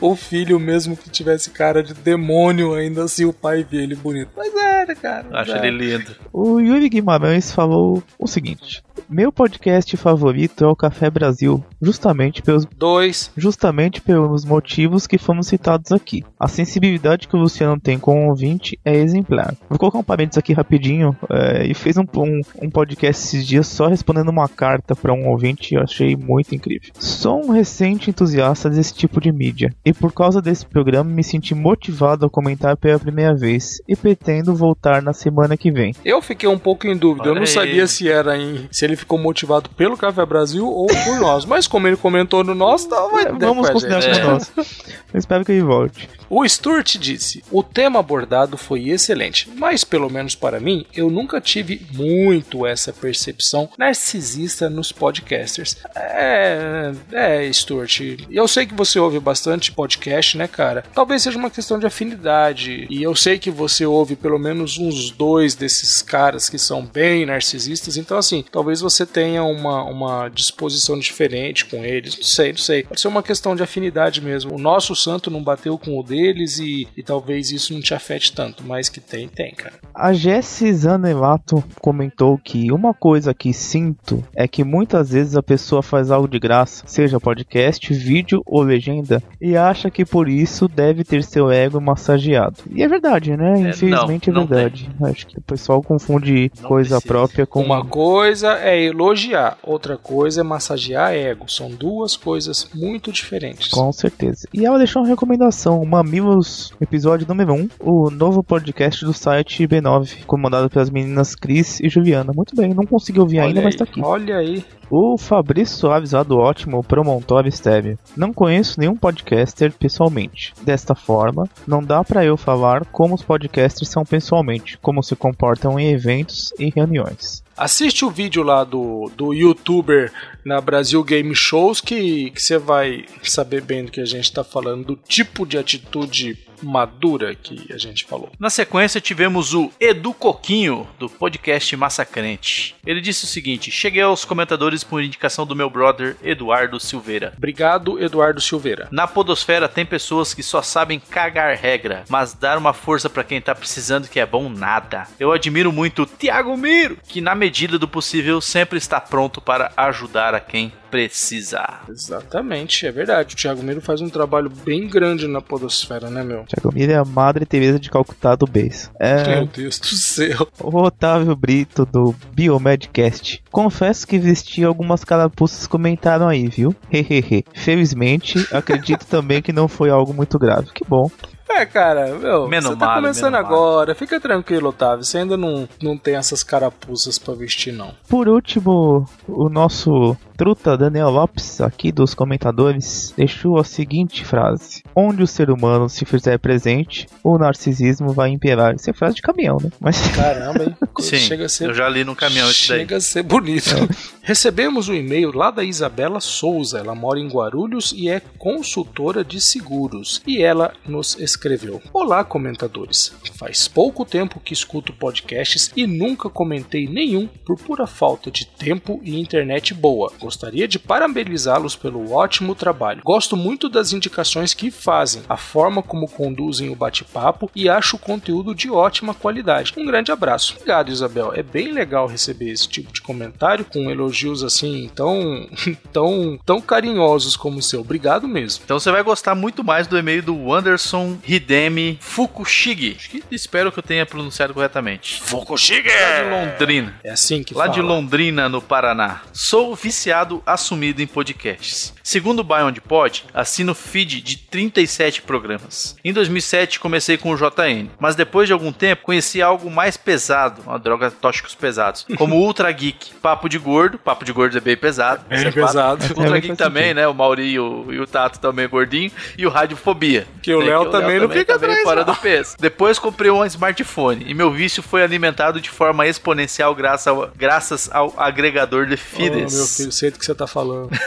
o filho, mesmo que tivesse cara de demônio, ainda assim o pai via ele bonito. Mas é, cara? Acho é. ele lindo. O Yuri Guimarães falou o seguinte: meu podcast favorito é o Café Brasil, justamente pelos dois, justamente pelos motivos que fomos citados aqui. A sensibilidade que o Luciano tem com o ouvinte é exemplar. Vou colocar um parênteses aqui rapidinho. É, e fez um, um, um, podcast esses dias só respondendo uma carta para um ouvinte e eu achei muito incrível. Sou um recente entusiasta desse tipo de mídia e por causa desse programa me senti motivado a comentar pela primeira vez e pretendo voltar na semana que vem. Eu fiquei um pouco em dúvida. Olha eu não aí. sabia se era em se ele ele ficou motivado pelo Café Brasil ou por nós. Mas como ele comentou no nosso, tá, vai, é, vamos considerar como é. nosso. Eu espero que ele volte. O Stuart disse: O tema abordado foi excelente, mas pelo menos para mim, eu nunca tive muito essa percepção narcisista nos podcasters. É, é, Stuart, eu sei que você ouve bastante podcast, né, cara? Talvez seja uma questão de afinidade, e eu sei que você ouve pelo menos uns dois desses caras que são bem narcisistas, então assim, talvez você tenha uma, uma disposição diferente com eles, não sei, não sei. Pode ser uma questão de afinidade mesmo. O nosso santo não bateu com o dele deles e, e talvez isso não te afete tanto, mas que tem, tem, cara. A Jessie Zanelato comentou que uma coisa que sinto é que muitas vezes a pessoa faz algo de graça, seja podcast, vídeo ou legenda, e acha que por isso deve ter seu ego massageado. E é verdade, né? É, Infelizmente não, é verdade. Acho que o pessoal confunde não coisa precisa. própria com. Uma coisa é elogiar, outra coisa é massagear ego. São duas coisas muito diferentes. Com certeza. E ela deixou uma recomendação, uma Mamilos, episódio número 1, o novo podcast do site B9, comandado pelas meninas Cris e Juliana. Muito bem, não consegui ouvir olha ainda, aí, mas tá aqui. Olha aí. O Fabrício Soares do ótimo Promontório Estéreo. Não conheço nenhum podcaster pessoalmente. Desta forma, não dá para eu falar como os podcasters são pessoalmente, como se comportam em eventos e reuniões. Assiste o vídeo lá do, do youtuber na Brasil Game Shows que você vai saber bem do que a gente está falando, do tipo de atitude madura que a gente falou. Na sequência tivemos o Edu Coquinho, do podcast Massacrente. Ele disse o seguinte: Cheguei aos comentadores por indicação do meu brother Eduardo Silveira. Obrigado, Eduardo Silveira. Na Podosfera tem pessoas que só sabem cagar regra, mas dar uma força para quem tá precisando que é bom nada. Eu admiro muito o Thiago Miro, que na medida do possível sempre está pronto para ajudar a quem precisar. Exatamente, é verdade. O Thiago Miro faz um trabalho bem grande na podosfera, né, meu? Thiago Miro é a Madre Teresa de Calcutá do base. É... Meu Deus do céu. O Otávio Brito, do Biomedcast. Confesso que vesti algumas carapuças comentaram aí, viu? Hehehe. Felizmente, acredito também que não foi algo muito grave. Que bom. É, cara, meu, Menos você tá mal, começando agora. Fica tranquilo, Otávio. Você ainda não, não tem essas carapuças pra vestir, não. Por último, o nosso truta Daniel Lopes, aqui dos comentadores, deixou a seguinte frase: Onde o ser humano se fizer presente, o narcisismo vai imperar. Isso é frase de caminhão, né? Mas Caramba, hein? Sim, Chega a ser eu já li no caminhão isso daí. Chega a ser bonito. Recebemos um e-mail lá da Isabela Souza. Ela mora em Guarulhos e é consultora de seguros. E ela nos escreveu: Olá, comentadores. Faz pouco tempo que escuto podcasts e nunca comentei nenhum por pura falta de tempo e internet boa. Gostaria de parabenizá-los pelo ótimo trabalho. Gosto muito das indicações que fazem, a forma como conduzem o bate-papo e acho o conteúdo de ótima qualidade. Um grande abraço. Obrigado, Isabel. É bem legal receber esse tipo de comentário com elogios assim tão tão tão carinhosos como o seu. Obrigado mesmo. Então você vai gostar muito mais do e-mail do Anderson Hidemi Fukushigi. Acho que espero que eu tenha pronunciado corretamente. Fukushige! Lá de Londrina. É assim que Lá fala. de Londrina, no Paraná. Sou viciado assumido em podcasts. Segundo o Buy Onde Pod, assino feed de 37 programas. Em 2007 comecei com o JN, mas depois de algum tempo conheci algo mais pesado, uma droga tóxicos pesados, como o Ultra Geek, Papo de Gordo, Papo de Gordo é bem pesado. Bem isso é fato. pesado. É, Ultra mas Geek também, sentido. né? O Mauri e o, e o Tato também gordinho. E o Radiofobia. Que o né? Léo também não fica também atrás, fora não. do peso. Depois comprei um smartphone e meu vício foi alimentado de forma exponencial graças ao, graças ao agregador de Oh, feeds. meu filho, sei do que você tá falando.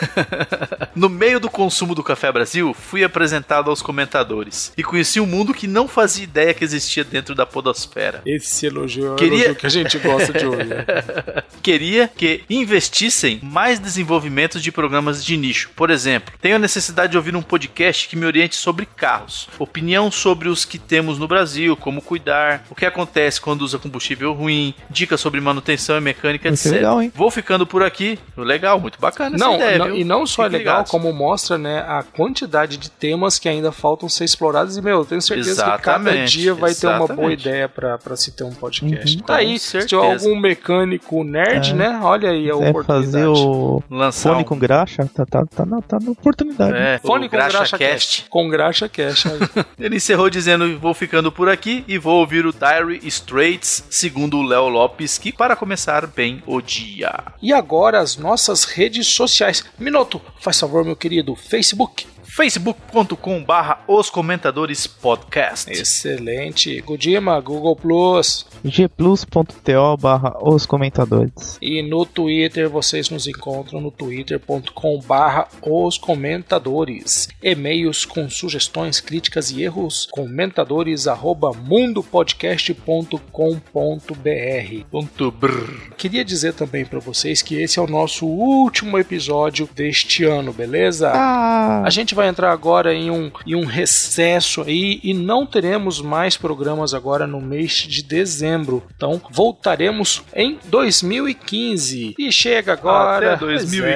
No meio do consumo do Café Brasil, fui apresentado aos comentadores e conheci um mundo que não fazia ideia que existia dentro da podosfera. Esse elogio é o Queria- elogio que a gente gosta de ouvir. Queria que investissem mais desenvolvimentos de programas de nicho. Por exemplo, tenho a necessidade de ouvir um podcast que me oriente sobre carros, opinião sobre os que temos no Brasil, como cuidar, o que acontece quando usa combustível ruim, dicas sobre manutenção e mecânica, Muito etc. legal, hein? Vou ficando por aqui. Legal, muito bacana essa Não, ideia, não- viu? e não só é legal, ligados. como mostra né, a quantidade de temas que ainda faltam ser explorados. E, meu, eu tenho certeza que cada Exatamente, dia vai ter uma boa exatamente. ideia pra se ter um podcast. Uhum. Tá aí, se tiver certeza. algum mecânico nerd, É. né? Olha aí a oportunidade. fazer o Lançar fone um- com graxa, tá, tá, tá, na, tá na oportunidade. É, Fone com graxa, Graxa cast. Com graxa cast. Ele encerrou dizendo: Vou ficando por aqui e vou ouvir o Diary Straits, segundo o Léo Lopes, que para começar bem o dia. e agora as nossas redes sociais. Minuto, faz favor, meu querido. Facebook. facebook.com barra os comentadores podcast. Excelente. Godima, Google Plus. gplus.to barra os comentadores. E no Twitter vocês nos encontram no twitter.com barra os comentadores. E-mails com sugestões, críticas e erros, comentadores arroba mundopodcast.com.br. Ponto brr. Queria dizer também para vocês que esse é o nosso último episódio deste ano, beleza? Ah, A gente vai entrar agora em um, em um recesso aí e não teremos mais programas agora no mês de dezembro. Então voltaremos em 2015. E chega agora. Até 2015.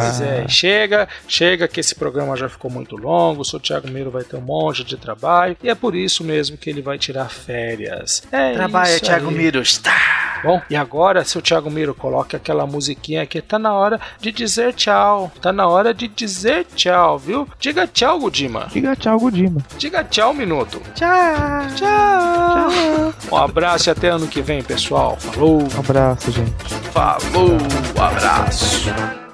Pois é, é. Chega, chega que esse programa já ficou muito longo. O seu Thiago Miro vai ter um monte de trabalho. E é por isso mesmo que ele vai tirar férias. É Trabalha, isso Thiago aí. Miro. Está. Bom, e agora, seu Thiago Miro, coloque aquela musiquinha que tá na hora de dizer tchau. Tá na hora de dizer tchau, viu? Diga tchau, Godima. diga tchau, Godima. Diga tchau, Minuto. Tchau. Tchau. Um abraço e até ano que vem, pessoal. Falou. Um abraço, gente. Falou, abraço.